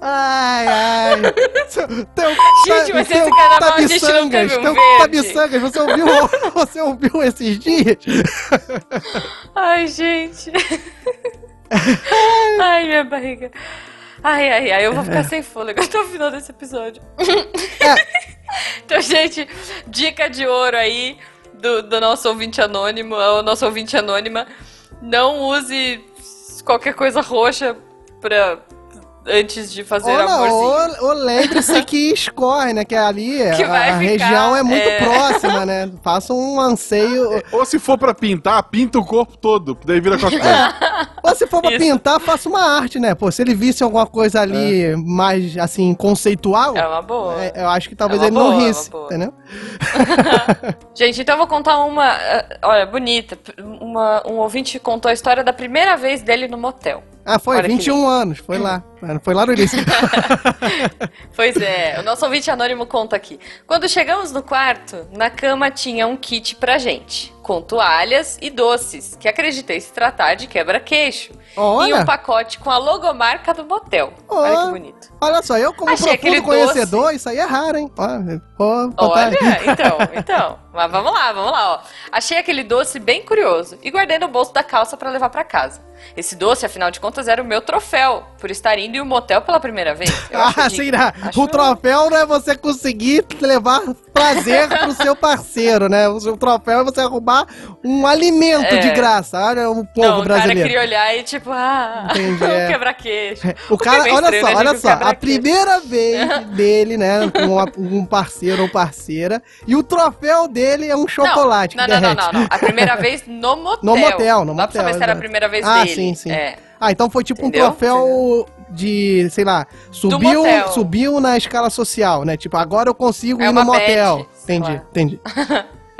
Ai, ai. Teu, Gente, mas teu teve um teu verde. tabiçangas, você ouviu, você ouviu esses dias? Ai, gente. Ai, minha barriga. Ai, ai, ai, eu vou ficar sem fôlego até o final desse episódio. Então, gente, dica de ouro aí do, do nosso ouvinte anônimo, o nosso ouvinte anônima. Não use qualquer coisa roxa pra, antes de fazer Ou, não, amorzinho. ou, ou lembre-se que escorre, né? Que ali Que a, a região é muito é. próxima, né? Faça um anseio. Ou se for pra pintar, pinta o corpo todo, daí vira cosplay. Ou se for pra Isso. pintar, faça uma arte, né? Pô, se ele visse alguma coisa ali mais, assim, conceitual, É uma boa. é, eu acho que talvez É ele não boa, é uma risse, boa. entendeu? Gente, então eu vou contar uma. eh, Olha, bonita. Uma, um ouvinte contou a história da primeira vez dele no motel. Ah, foi, Olha que 21 anos, foi lá. Foi lá no início. Pois é, o nosso ouvinte anônimo conta aqui. Quando chegamos no quarto, na cama tinha um kit pra gente, com toalhas e doces, que acreditei se tratar de quebra-queixo. E Olha, um pacote com a logomarca do motel. Olha Ó. que bonito. olha só, eu como Achei profundo conhecedor, isso aí é raro, hein? Olha, pô, botar- Olha, então, então. Mas vamos lá, vamos lá, ó. Achei aquele doce bem curioso e guardei no bolso da calça pra levar pra casa. Esse doce, afinal de contas, era o meu troféu por estar indo em um motel pela primeira vez. Ah, sim, né? Acho- O troféu não é você conseguir levar prazer pro seu parceiro, né? O seu troféu é você arrumar um alimento É. de graça. Olha o povo Não, o cara brasileiro. queria olhar e tipo, ah, Entendi, um é. quebra-queixo. O que é cara, bem olha estranho, só, né, olha só, a primeira vez dele, né, com um parceiro ou parceira, e o troféu dele é um chocolate não, não, não, derrete. não, não. A primeira vez no motel. No motel, no Dá pra motel, saber se era a primeira vez Ah, dele. sim, sim. É. Ah, então foi tipo Entendeu? um troféu de, sei lá, subiu, motel. subiu na escala social, né? Tipo, agora eu consigo É ir no motel. sei Entendi, entendi.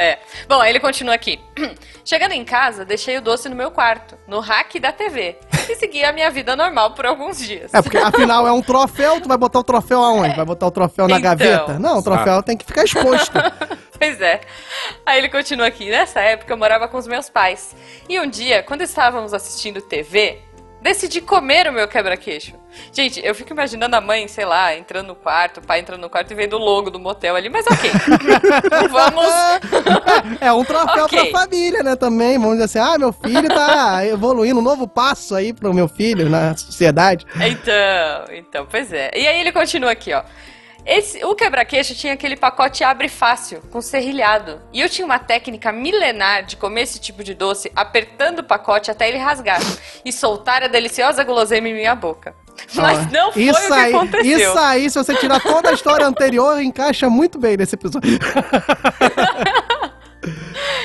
É. Bom, aí ele continua aqui. Chegando em casa, deixei o doce no meu quarto, no rack da TV, e segui a minha vida normal por alguns dias. É, porque afinal é um troféu, tu vai botar o troféu aonde? Vai botar o troféu na Então. gaveta? Não, o troféu tem que ficar exposto. Pois é. Aí ele continua aqui. Nessa época eu morava com os meus pais. E um dia, quando estávamos assistindo TV, decidi comer o meu quebra-queixo. Gente, eu fico imaginando a mãe, sei lá, entrando no quarto, o pai entrando no quarto e vendo o logo do motel ali, mas ok. Vamos. É um troféu Ok. pra família, né? Também, vamos dizer assim, ah, meu filho tá evoluindo, um novo passo aí pro meu filho na sociedade. Então, então, pois é. E aí ele continua aqui, ó. Esse, o quebra-queixo tinha aquele pacote abre fácil, com serrilhado. E eu tinha uma técnica milenar de comer esse tipo de doce apertando o pacote até ele rasgar e soltar a deliciosa guloseima em minha boca. Mas não foi isso o que aí, aconteceu. Isso aí, se você tirar toda a história anterior, encaixa muito bem nesse episódio.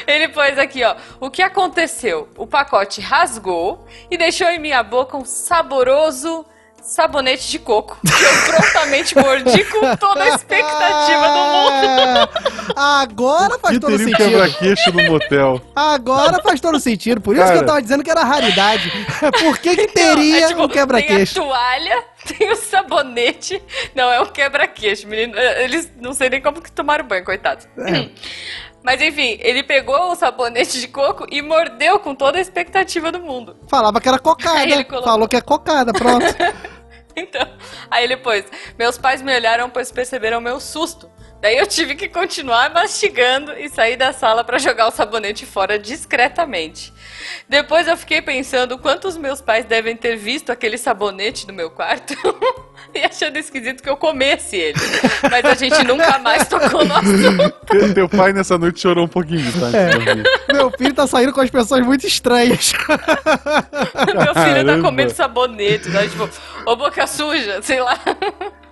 Ele pôs aqui, ó. O que aconteceu? O pacote rasgou e deixou em minha boca um saboroso sabonete de coco. Que eu prontamente mordi com toda a expectativa do mundo. Agora faz Que todo teria um sentido. quebra-queixo no motel. Agora faz todo sentido. Por isso que Cara. eu tava dizendo que era raridade. Por que que teria Não, é tipo, um quebra-queixo? Tem a toalha, tem o sabonete. Não, é um quebra-queixo, menino. Eles não sei nem como que tomaram banho, coitados. É. Mas enfim, ele pegou o sabonete de coco e mordeu com toda a expectativa do mundo. Falava que era cocada. ele colocou. Falou que é cocada, pronto. Então, aí ele pôs: Meus pais me olharam, pois perceberam meu susto. Daí eu tive que continuar mastigando e sair da sala para jogar o sabonete fora discretamente. Depois eu fiquei pensando quantos meus pais devem ter visto aquele sabonete no meu quarto e achando esquisito que eu comesse ele. Mas a gente nunca mais tocou no assunto. Teu, pai nessa noite chorou um pouquinho, tá? É. Meu filho tá saindo com as pessoas muito estranhas. Meu filho tá Caramba. comendo sabonete, né? Tipo, ô boca suja, sei lá.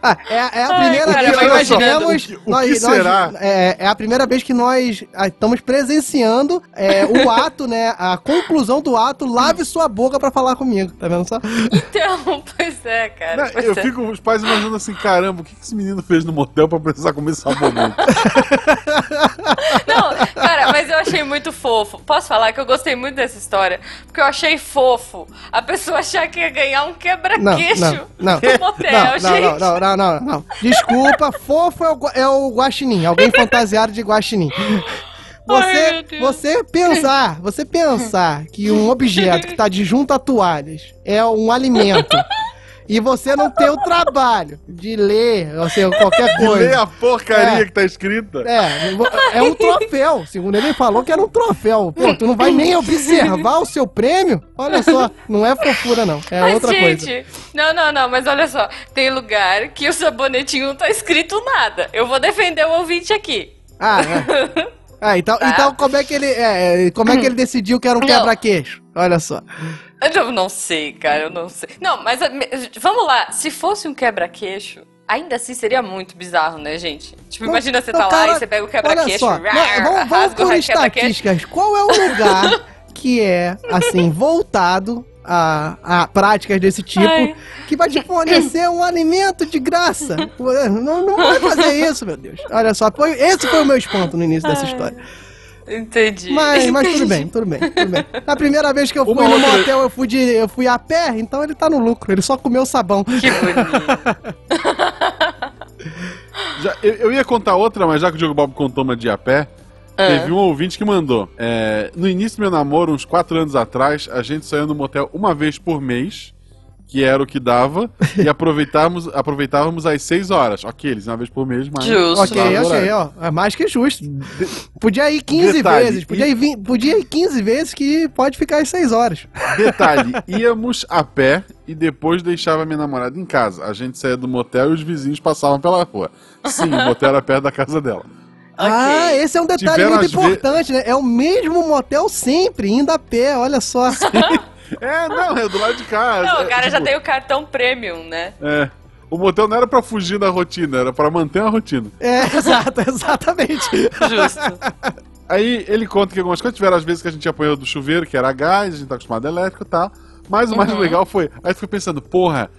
Ah, é, é a Ai, primeira cara, vez que nós imaginando vemos. o que- o nós- que nós- será? é, é a primeira vez que nós ah, estamos presenciando é, o ato, né? A conclusão do ato. Lave sua boca pra falar comigo. Tá vendo só? Então, pois é, cara. Não, pois eu é. fico os pais imaginando assim, caramba, o que que esse menino fez no motel pra precisar comer sabonete? Não, cara, mas eu achei muito fofo. Posso falar que eu gostei muito dessa história? Porque eu achei fofo a pessoa achar que ia ganhar um Não, quebra-queixo não, não. no motel, Não, não, gente. não, não, não, não, não. Desculpa, fofo é o, é o guaxinim. Alguém fantasiado de guaxinim. Ai, Você, Deus. você pensar, você pensar que um objeto que tá de junto a toalhas é um alimento e você não tem o trabalho de ler, ou seja, qualquer E lê coisa. a porcaria É. que tá escrita. É, é um troféu. Segundo ele falou que era um troféu. Pô, tu não vai nem observar o seu prêmio? Olha só, não é fofura, não. É Mas, outra gente, coisa. não, não, não, mas olha só. Tem lugar que o sabonetinho não tá escrito nada. Eu vou defender o ouvinte aqui. Ah, é. Ah, então, Tá. então como é que ele. é, como é que ele decidiu que era um Não. quebra-queixo? Olha só. Eu não sei, cara, eu não sei. Não, mas me- vamos lá. Se fosse um quebra-queixo, ainda assim seria muito bizarro, né, gente? Tipo, imagina você Então, tá lá cara, e você pega o quebra-queixo, não, vamos, vamos por estatísticas. Qual é o lugar que é, assim, voltado a, a práticas desse tipo, Ai. que vai te fornecer um alimento de graça? Não, não vai fazer isso, meu Deus. Olha só, foi, esse foi o meu espanto no início dessa história. Entendi. Mas, mas tudo entendi. bem, tudo bem, tudo bem. Na primeira vez que eu fui Uma no outra- motel, eu fui, de, eu fui a pé, então ele tá no lucro. Ele só comeu sabão. Que bonito. Já- eu, eu ia contar outra, mas já que o Diogo Bob contou uma de a pé, Ah. teve um ouvinte que mandou. é, no início do meu namoro, uns 4 anos atrás, a gente saiu no motel uma vez por mês, que era o que dava, e aproveitávamos, aproveitávamos às 6 horas. Ok, eles uma vez por mês, mas. Justo. Ok, ok, ó. É mais que justo. Podia ir 15 Detalhe, vezes. Podia ir, vin- podia ir 15 vezes que pode ficar às 6 horas. Detalhe, íamos a pé e depois deixava minha namorada em casa. A gente saía do motel e os vizinhos passavam pela rua. Sim, o motel era perto da casa dela. Ah, esse é um detalhe Tiveram muito as ve- importante, né? É o mesmo motel sempre, indo a pé, olha só. É, não, é do lado de casa. Não, É, o cara já tipo, tem o cartão premium, né? É. O motel não era pra fugir da rotina, era pra manter a rotina. É, exato, exatamente. Justo. Aí ele conta que algumas coisas tiveram as vezes que a gente apanhou do chuveiro, que era gás, a gente tá acostumado a elétrico e tal. Mas o mais Uhum. legal foi. Aí tu fica pensando, porra,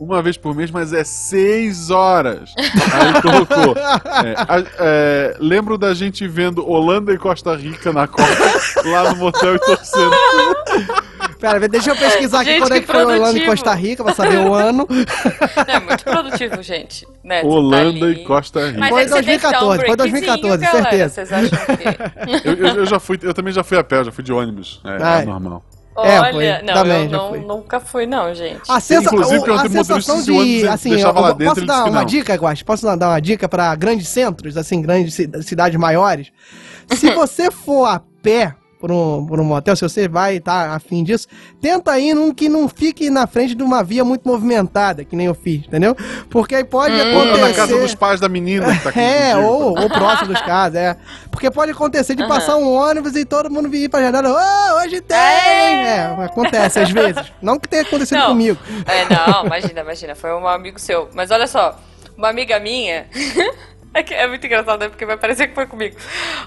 uma vez por mês, mas é seis horas. Aí colocou. é, a- é, lembro da gente vendo Holanda e Costa Rica na Copa, lá no motel e torcendo. Pera, deixa eu pesquisar aqui Gente, quando é que foi Holanda e. Costa Rica pra saber o ano. É muito produtivo, gente. Né? Tá Holanda ali. e Costa Rica. Mas Foi aí você tem que dar um 2014, foi breakzinho, 2014, galera. certeza. Vocês acham que... Eu, eu- eu já fui, eu também já fui a pé, já fui de ônibus. É, é normal. É, Olha, foi. não, Também, eu já não, fui. nunca fui não, gente. A, sensa... Inclusive, o- a sensação de. Assim, eu- lá dentro, posso dar uma dica, Guax? Posso dar uma dica pra grandes centros, assim, grandes ci- cidades maiores? Se você for a pé por um, por um motel, se você vai estar afim disso, tenta ir num que não fique na frente de uma via muito movimentada, que nem eu fiz, entendeu? Porque aí pode Ou acontecer. na casa dos pais da menina que tá aqui É, ou, ou próximo dos casos, é. Porque pode acontecer de passar um ônibus e todo mundo vir pra janela, ô, hoje tem! É, acontece às vezes. Não que tenha acontecido Não. comigo. É, não, imagina, imagina, foi um amigo seu. Mas olha só, uma amiga minha. É, que é muito engraçado, né? Porque vai parecer que foi comigo.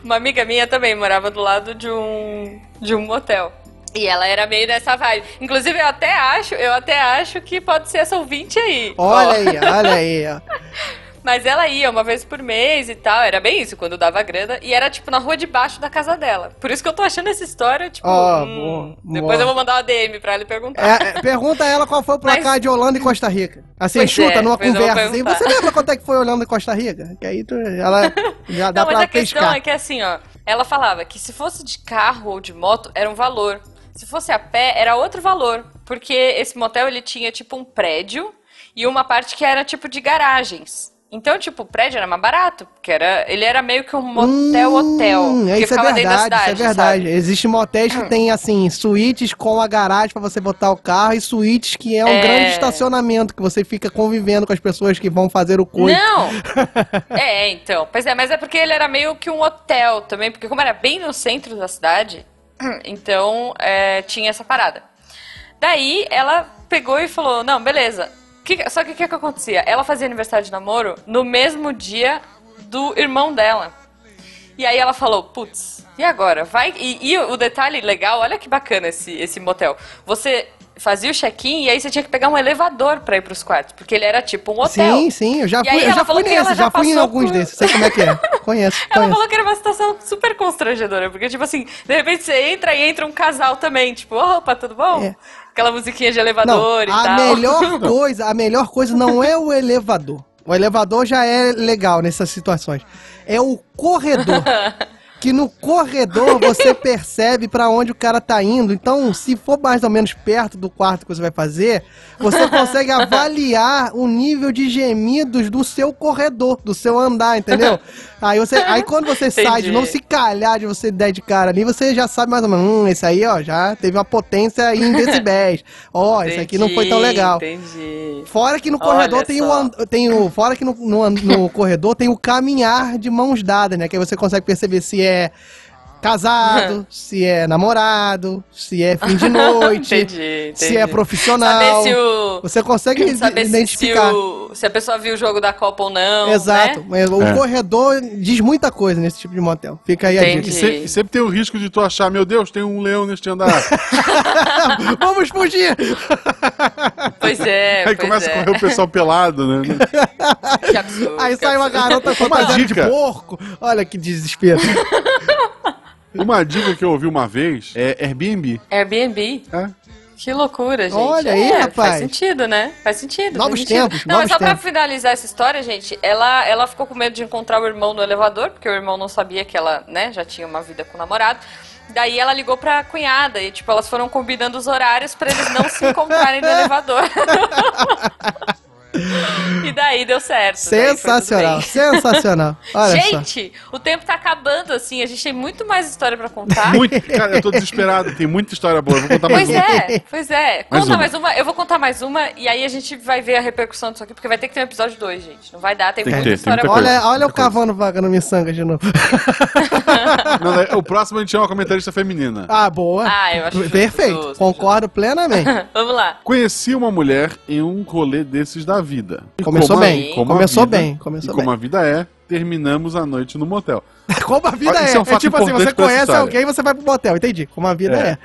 Uma amiga minha também morava do lado de um, de um motel. E ela era meio dessa vibe. Inclusive, eu até acho, eu até acho que pode ser essa ouvinte aí. Olha Ó. aí, olha aí. ó. Mas ela ia uma vez por mês e tal. Era bem isso, quando dava grana. E era, tipo, na rua de baixo da casa dela. Por isso que eu tô achando essa história, tipo. Ó, hum, boa, depois boa. eu vou mandar uma DM pra ela e perguntar. É, é, pergunta a ela qual foi o placar Mas- de Holanda e Costa Rica. Assim, Pois chuta é, numa conversa. Assim, você lembra quanto é que foi Holanda e Costa Rica? Que aí tu, ela já dá Não, mas pra a questão pescar. é que assim, ó, ela falava que se fosse de carro ou de moto, era um valor. Se fosse a pé, era outro valor. Porque esse motel, ele tinha tipo um prédio e uma parte que era tipo de garagens. Então, tipo, o prédio era mais barato, porque era, ele era meio que um motel-hotel. Hum, que isso é verdade, cidade, isso é verdade. Existem motéis que tem, assim, suítes com a garagem pra você botar o carro e suítes que é um É. grande estacionamento, que você fica convivendo com as pessoas que vão fazer o coito. Não! é, então. Pois é, mas é porque ele era meio que um hotel também, porque como era bem no centro da cidade, então é, tinha essa parada. Daí ela pegou e falou: Não, beleza. Que- só que o que, que acontecia? Ela fazia aniversário de namoro no mesmo dia do irmão dela. E aí ela falou, putz, e agora? Vai. E, e o detalhe legal, olha que bacana esse, esse motel. Você fazia o check-in e aí você tinha que pegar um elevador pra ir pros quartos, porque ele era tipo um hotel. Sim, sim, eu já E fui, eu já fui nesse, já já fui em alguns por- desses, sei como é que é. Conheço, Ela conheço. falou que era uma situação super constrangedora, porque, tipo assim, de repente você entra e entra um casal também, tipo, opa, tudo bom? É. Aquela musiquinha de Não, elevador e a tal. melhor coisa, a melhor coisa não é o elevador. O elevador já é legal nessas situações. É o corredor. Que no corredor você percebe pra onde o cara tá indo. Então, se for mais ou menos perto do quarto que você vai fazer, você consegue avaliar o nível de gemidos do seu corredor, do seu andar, entendeu? Aí você, aí quando você sai de novo, se calhar de você der de cara ali, você já sabe mais ou menos, hum, esse aí, ó, já teve uma potência em decibéis. Ó, esse aqui não foi tão legal. Entendi. Fora que no Olha corredor tem o, tem o. Fora que no, no, no corredor tem o caminhar de mãos dadas, né? Que aí você consegue perceber se é casado, se é namorado, se é fim de noite, Entendi, se entendi. é profissional. Saber se o. Você consegue Saber se, se, identificar. o, se a pessoa viu o jogo da Copa ou não. Exato. Né? Mas O É. corredor diz muita coisa nesse tipo de motel. Fica aí a Entendi. E, dica. se- e sempre tem o risco de tu achar, meu Deus, tem um leão neste andar. Vamos fugir! Pois é. Aí pois começa é. a correr o pessoal pelado, né? Que absurdo. Aí que sai uma absurdo. garota Uma fantasiada de porco. Olha que desespero. Uma dica que eu ouvi uma vez é Airbnb. Airbnb. É. Que loucura, gente. Olha aí, É, rapaz. Faz sentido, né? Faz sentido. Novos faz sentido. tempos, Não, mas novos só pra tempos. finalizar essa história, gente, ela, ela ficou com medo de encontrar o irmão no elevador, porque o irmão não sabia que ela, né, já tinha uma vida com o namorado. Daí ela ligou pra cunhada e, tipo, elas foram combinando os horários pra eles não se encontrarem no elevador. e daí deu certo. Sensacional, sensacional. Olha só. Gente, o tempo tá acabando, assim, a gente tem muito mais história pra contar. Muito, cara, eu tô desesperado, tem muita história boa. Eu vou contar mais Pois uma. é, pois é. Mais Conta uma. mais uma, eu vou contar mais uma e aí a gente vai ver a repercussão disso aqui, porque vai ter que ter um episódio 2, gente. Não vai dar, tem, Tem que muita ter, tem história muita boa. Olha, olha o cavando vaga no miçanga de novo. Não, né, o próximo a gente chama uma comentarista feminina. Ah, boa. Ah, eu acho justo, Perfeito, justo, concordo plenamente. Vamos lá. Conheci uma mulher em um rolê desses da vida. E Começou como a- bem, como começou vida- bem, começou como bem. a vida é, terminamos a noite no motel. Como a vida é. é um É, tipo assim, você conhece alguém, você vai pro motel, entendi. Como a vida é. É.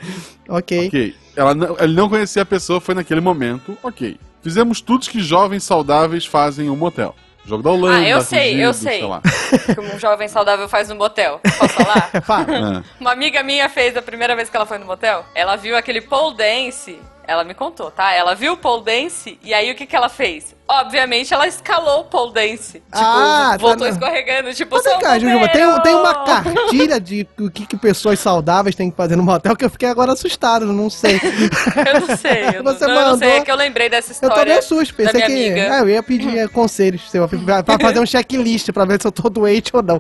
Ok. Ok. Ela não, ele não conhecia a pessoa, foi naquele momento. Ok. Fizemos tudo que jovens saudáveis fazem em um motel. Jogo da Holanda, Ah, eu sei, fugido, eu sei. lá. que um jovem saudável faz no motel. Posso falar? Fala. É. Uma amiga minha fez a primeira vez que ela foi no motel. Ela viu aquele pole dance. Ela me contou, tá? Ela viu o pole dance e aí o que, que ela fez? Obviamente ela escalou o pole dance. Tipo, Ah, tá voltou na- escorregando, tipo, Mas vem cá, Jujuba, tem, tem uma cartilha de o que, que pessoas saudáveis têm que fazer no motel que eu fiquei agora assustado, não sei. Eu não sei, eu, Você não, eu não sei, mandou- é que eu lembrei dessa Eu história. tô meio susto, da pensei que. amiga. Ah, eu ia pedir conselhos seu, pra fazer um checklist pra ver se eu tô doente ou não.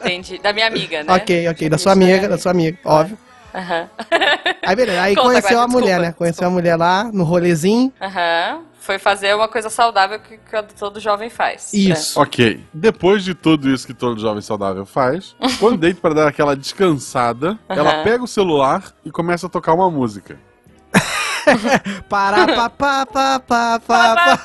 Entendi. Da minha amiga, né? ok, ok, da sua amiga, da sua amiga, óbvio. Aham. Aí beleza, aí Conta, conheceu guarda, a mulher, desculpa, né? Conheceu a mulher lá no rolezinho. Aham. Foi fazer uma coisa saudável que, que todo jovem faz. Isso. Ok. Depois de tudo isso que todo jovem saudável faz, quando deita pra dar aquela descansada, ela Aham. pega o celular e começa a tocar uma música. Pará, pá. pá, pá, pá, pá.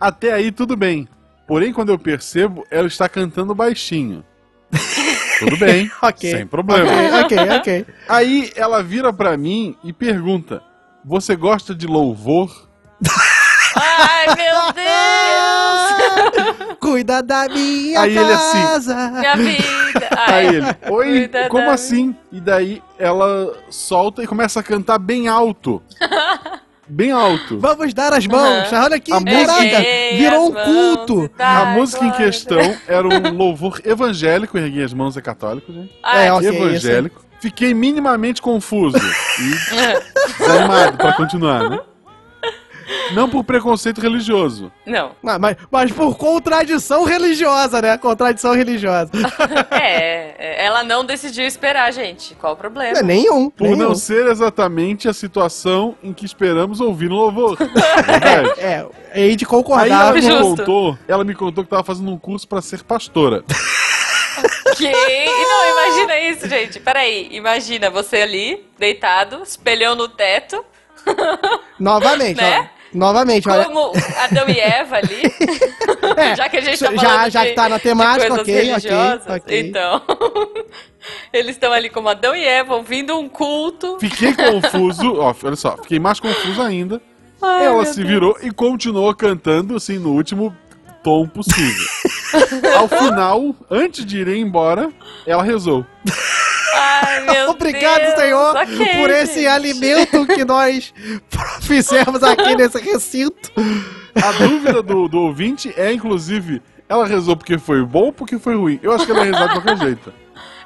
Até aí tudo bem. Porém, quando eu percebo, ela está cantando baixinho. Tudo bem, Ok. sem problema. Ok, ok, ok. Aí ela vira pra mim e pergunta: Você gosta de louvor? Ai, meu Deus! Cuida da minha Aí ele assim, casa. Minha vida! Ai, Aí ele, oi, Cuida como assim? E daí ela solta e começa a cantar bem alto. Bem alto. Vamos dar as mãos. Aham. Olha que A música- caraca, Erguei virou um culto. dai A música em questão era um louvor evangélico, ergui as mãos é católico, gente. Ai, É, ok, evangélico. Fiquei minimamente confuso e desanimado pra continuar, né? Não por preconceito religioso. Não. Mas, mas, mas por contradição religiosa, né? Contradição religiosa. É, é, ela não decidiu esperar, gente. Qual o problema? Não é nenhum. Por nenhum. não ser exatamente a situação em que esperamos ouvir no louvor. É verdade. É, hei de Aí concordar. ela me Justo. contou, ela me contou que tava fazendo um curso pra ser pastora. Que? Não, imagina isso, gente. Peraí, imagina você ali, deitado, espelhão no teto, Novamente, Né? ó. Novamente, olha. como Adão e Eva ali. É, já que a gente tá já- falando já de, que tá na de temática, ok, ok, religiosas, ok. então... Eles estão ali como Adão e Eva, ouvindo um culto. Fiquei confuso, ó, olha só, fiquei mais confuso ainda. Ai, ela se Deus. virou e continuou cantando, assim, no último tom possível. Ao final, antes de ir embora, ela rezou. Ai, Obrigado, Deus. Senhor, Ok, por esse gente. alimento que nós fizemos aqui nesse recinto. A dúvida do, do ouvinte é, inclusive, ela rezou porque foi bom ou porque foi ruim? Eu acho que ela rezar de qualquer jeito.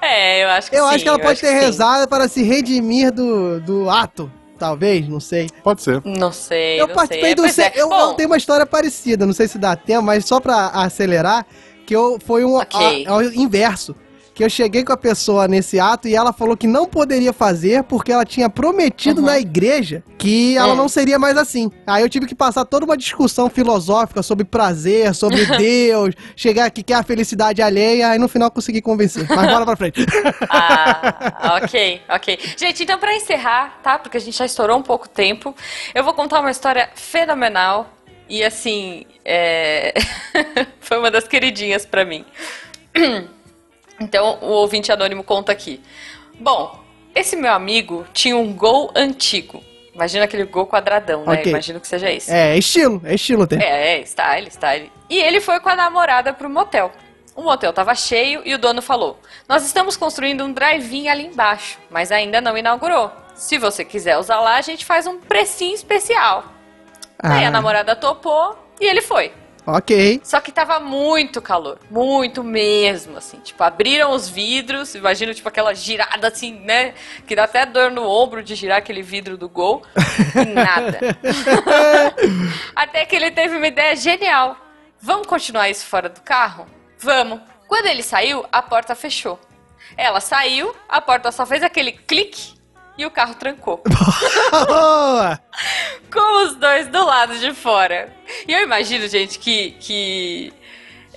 É, eu acho que Eu sim. acho que ela pode ter sim. rezado para se redimir do, do ato. Talvez, não sei. Pode ser. Não sei, eu não participei sei. É, do. é. Eu, Bom, eu tenho uma história parecida, não sei se dá tempo, mas só pra acelerar, que eu foi um Ok. a- ao inverso. Que eu cheguei com a pessoa nesse ato e ela falou que não poderia fazer porque ela tinha prometido Uhum. na igreja que ela Hum. não seria mais assim. Aí eu tive que passar toda uma discussão filosófica sobre prazer, sobre Deus, chegar aqui que é a felicidade alheia, aí no final consegui convencer. Mas bora pra frente. Ah, ok, ok. Gente, então pra encerrar, tá? Porque a gente já estourou um pouco tempo, eu vou contar uma história fenomenal e assim, é... foi uma das queridinhas pra mim. Então, o ouvinte anônimo conta aqui. Bom, esse meu amigo tinha um gol antigo. Imagina aquele gol quadradão, né? Ok. Imagino que seja isso. É, estilo, é estilo ter. É, é, style, style. E ele foi com a namorada pro motel. O motel tava cheio e o dono falou: Nós estamos construindo um drive-in ali embaixo, mas ainda não inaugurou. Se você quiser usar lá, a gente faz um precinho especial. Aí a Ah, namorada topou e ele foi. Ok. Só que tava muito calor, muito mesmo, assim. Tipo, abriram os vidros, imagina, tipo, aquela girada assim, né? Que dá até dor no ombro de girar aquele vidro do gol. E nada. até que ele teve uma ideia genial. Vamos continuar isso fora do carro? Vamos. Quando ele saiu, a porta fechou. Ela saiu, a porta só fez aquele clique e o carro trancou Boa! com os dois do lado de fora. E eu imagino, gente, que, que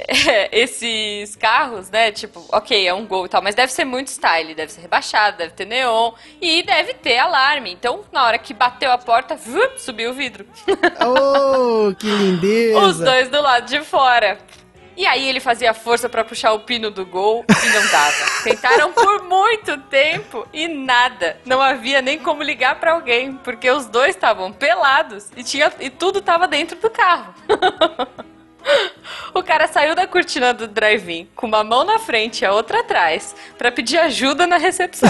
é, esses carros, né, tipo, ok, é um gol e tal, mas deve ser muito style, deve ser rebaixado, deve ter neon e deve ter alarme. Então, na hora que bateu a porta, vup, subiu o vidro. Oh, que lindeza! Os dois do lado de fora. E aí ele fazia força pra puxar o pino do gol e não dava. Tentaram por muito tempo e nada. Não havia nem como ligar pra alguém, porque os dois estavam pelados e tinha e tudo tava dentro do carro. O cara saiu da cortina do drive-in com uma mão na frente e a outra atrás pra pedir ajuda na recepção.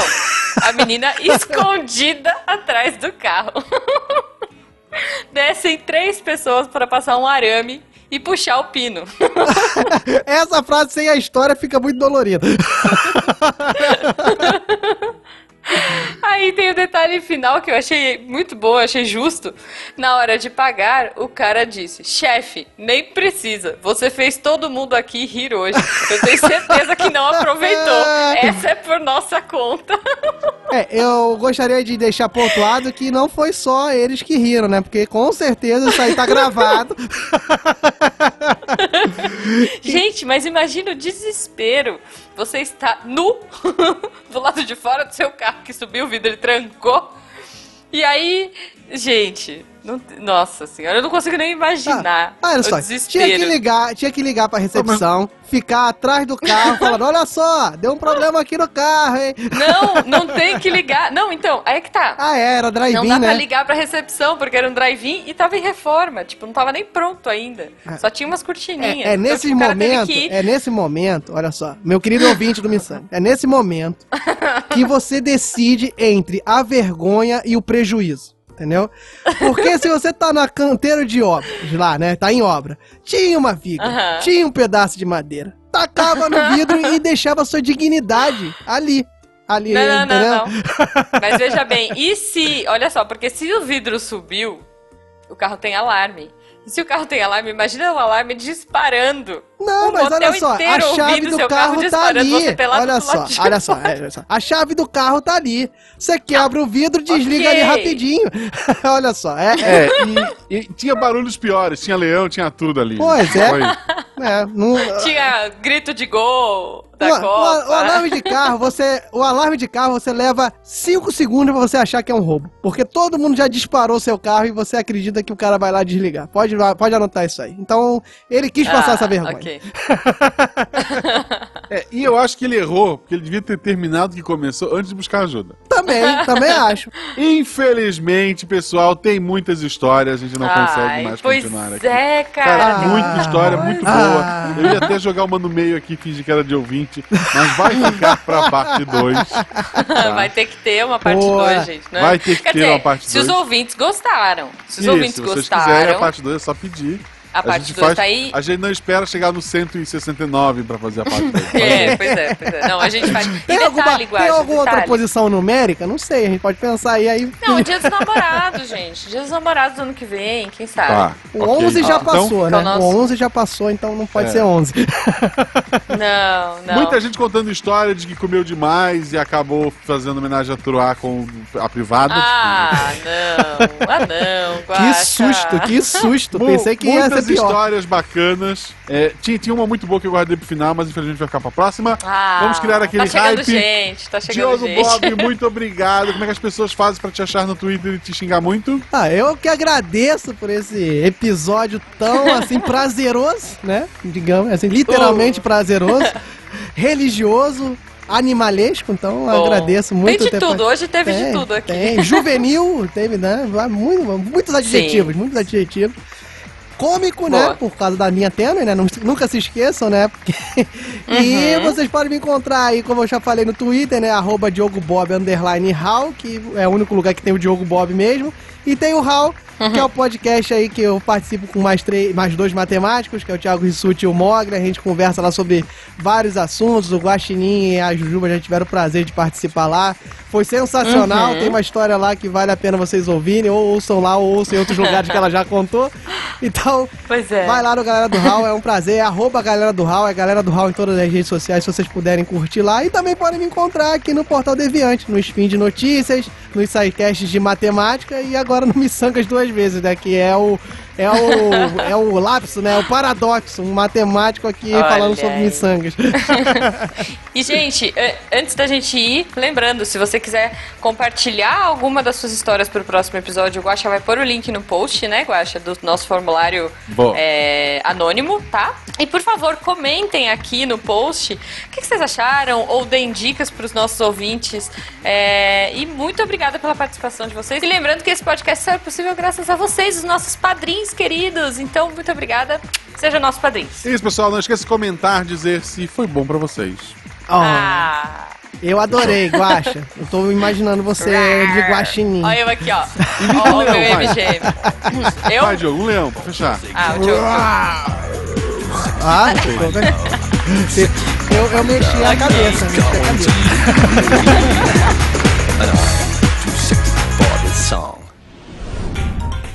A menina escondida atrás do carro. Descem três pessoas para passar um arame e puxar o pino. Essa frase sem a história fica muito dolorida. Aí tem o detalhe final que eu achei muito bom, achei justo. Na hora de pagar, o cara disse: Chefe, nem precisa. Você fez todo mundo aqui rir hoje. Eu tenho certeza que não aproveitou. Essa é por nossa conta. É, eu gostaria de deixar pontuado que não foi só eles que riram, né? Porque com certeza isso aí tá gravado. Gente, mas imagina o desespero. Você está nu do lado de fora do seu carro que subiu o vidro, ele trancou. E aí, gente, não- nossa senhora, eu não consigo nem imaginar Ah, olha só, tinha que ligar, tinha que ligar pra recepção, ficar atrás do carro, falando, olha só, deu um problema aqui no carro, hein? Não, não tem que ligar. Não, então, aí que tá. Ah, é, era Não drive-in, dá pra né? ligar pra recepção, porque era um drive-in e tava em reforma. Tipo, não tava nem pronto ainda. Só tinha umas cortininhas. É, é Então, nesse o cara teve momento, é nesse momento, olha só, meu querido ouvinte do Missão, é nesse momento que você decide entre a vergonha e o prejuízo. Entendeu? Porque se você tá na canteiro de obras lá, né? Tá em obra. Tinha uma viga, Aham. tinha um pedaço de madeira. Tacava no vidro e deixava sua dignidade ali. Ali, Não, não, entendeu? não, não. Mas veja bem, e se. Olha só, porque se o vidro subiu, o carro tem alarme. Se o carro tem alarme, imagina o alarme disparando. Não, O mas olha só, a chave do carro, carro tá disparando, ali. Olha só, olha só, olha só. A chave do carro tá ali. Você quebra o vidro, desliga ali Ok. rapidinho. olha só, é, é, É, e, e tinha barulhos piores, tinha leão, tinha tudo ali. Pois é. É, não, Tinha grito de gol da o, o- Copa. o alarme de carro, você. O alarme de carro, você leva 5 segundos pra você achar que é um roubo. Porque todo mundo já disparou seu carro e você acredita que o cara vai lá desligar. Pode, pode anotar isso aí. Então, ele quis passar Ah, essa vergonha. ok. É, e eu acho que ele errou, porque ele devia ter terminado o que começou antes de buscar ajuda. Também, também acho. Infelizmente, pessoal, tem muitas histórias, a gente não consegue Ai, mais pois continuar aqui. é, cara. Cara, Ah. muita história, muito Ah. boa. Eu ia até jogar uma no meio aqui, fingir que era de ouvinte, mas vai ficar pra parte 2. Vai ter que ter uma parte Boa. 2, gente. Né? Vai ter que Quer ter dizer, uma parte Se os dois. ouvintes gostaram. Se os Isso, ouvintes se gostaram, quiserem a parte 2 é só pedir. A parte gente 2 tá aí. A gente não espera chegar no 169 pra fazer a parte 2. É, pois é, pois é. Não, a gente faz. E Tem alguma, detalhe, tem alguma outra detalhe. posição numérica? Não sei, a gente pode pensar aí. aí Não, dia dos namorados, gente. Dia dos namorados do ano que vem, quem sabe? Tá, o ok. 11 já Então, passou, que né? é o nosso- O 11 já passou, então não pode É. ser 11. Não, não. Muita gente contando história de que comeu demais e acabou fazendo homenagem a Truá com a privada. Ah, não. Ah, não. que Guaxa. susto, que susto. Pensei que ia ser. Histórias bacanas. É, tinha, tinha uma muito boa que eu guardei pro final, mas infelizmente vai ficar pra próxima. Ah, Vamos criar aquele tá chegando hype. gente, tá chegando Diogo gente. Bob, muito obrigado. Como é que as pessoas fazem pra te achar no Twitter e te xingar muito? Ah, eu que agradeço por esse episódio tão, assim, prazeroso, né? Digamos, assim, literalmente Oh. prazeroso, religioso, animalesco, então Bom, agradeço muito. Tem de tudo, hoje teve Tem, de tudo aqui. Tem, juvenil, teve, né? Muito, muitos adjetivos, muitos adjetivos. Cômico, né? Boa. Por causa da linha tênue, né? Nunca se esqueçam, né? E Uhum. vocês podem me encontrar aí, como eu já falei no Twitter, né? Arroba Diogo Bob Hall, que é o único lugar que tem o Diogo Bob mesmo. E tem o Uhum. que é o podcast aí que eu participo com mais, três, mais dois matemáticos, que é o Thiago Rissuti e o Mogli. A gente conversa lá sobre vários assuntos. O Guaxinim e a Jujuba já tiveram o prazer de participar lá. Foi sensacional. Uhum. Tem uma história lá que vale a pena vocês ouvirem. Ou ouçam lá, ou ouçam em outros lugares que ela já contou. Então, é. Vai lá no Galera do Hall, é um prazer. É arroba Galera do Hall, é Galera do Hall em todas as redes sociais, se vocês puderem curtir lá. E também podem me encontrar aqui no Portal Deviante, no Spin de Notícias, nos sidecasts de matemática e agora no Missangas duas vezes, né? Que é o. É o, é o lapso, né? O paradoxo, um matemático aqui Olha falando sobre aí. miçangas. E, gente, antes da gente ir, lembrando, se você quiser compartilhar alguma das suas histórias pro próximo episódio, o Guaxa vai pôr o link no post, né, Guaxa, do nosso formulário eh, anônimo, tá? E, por favor, comentem aqui no post o que, que vocês acharam ou deem dicas pros nossos ouvintes. Eh, e muito obrigada pela participação de vocês. E lembrando que esse podcast só é possível graças a vocês, os nossos padrinhos queridos. Então, muito obrigada. Seja nosso padrinho. É isso, pessoal. Não esqueça de comentar, dizer se foi bom pra vocês. Ó, Ah! Eu adorei, Guaxa. Eu tô imaginando você de guaxinim. Olha eu aqui, ó. Ó, o meu. MGM. Eu? Vai, Diogo, um leão, pra fechar. Ah, o Diogo. Ah, eu, eu mexi a cabeça, mexi a cabeça.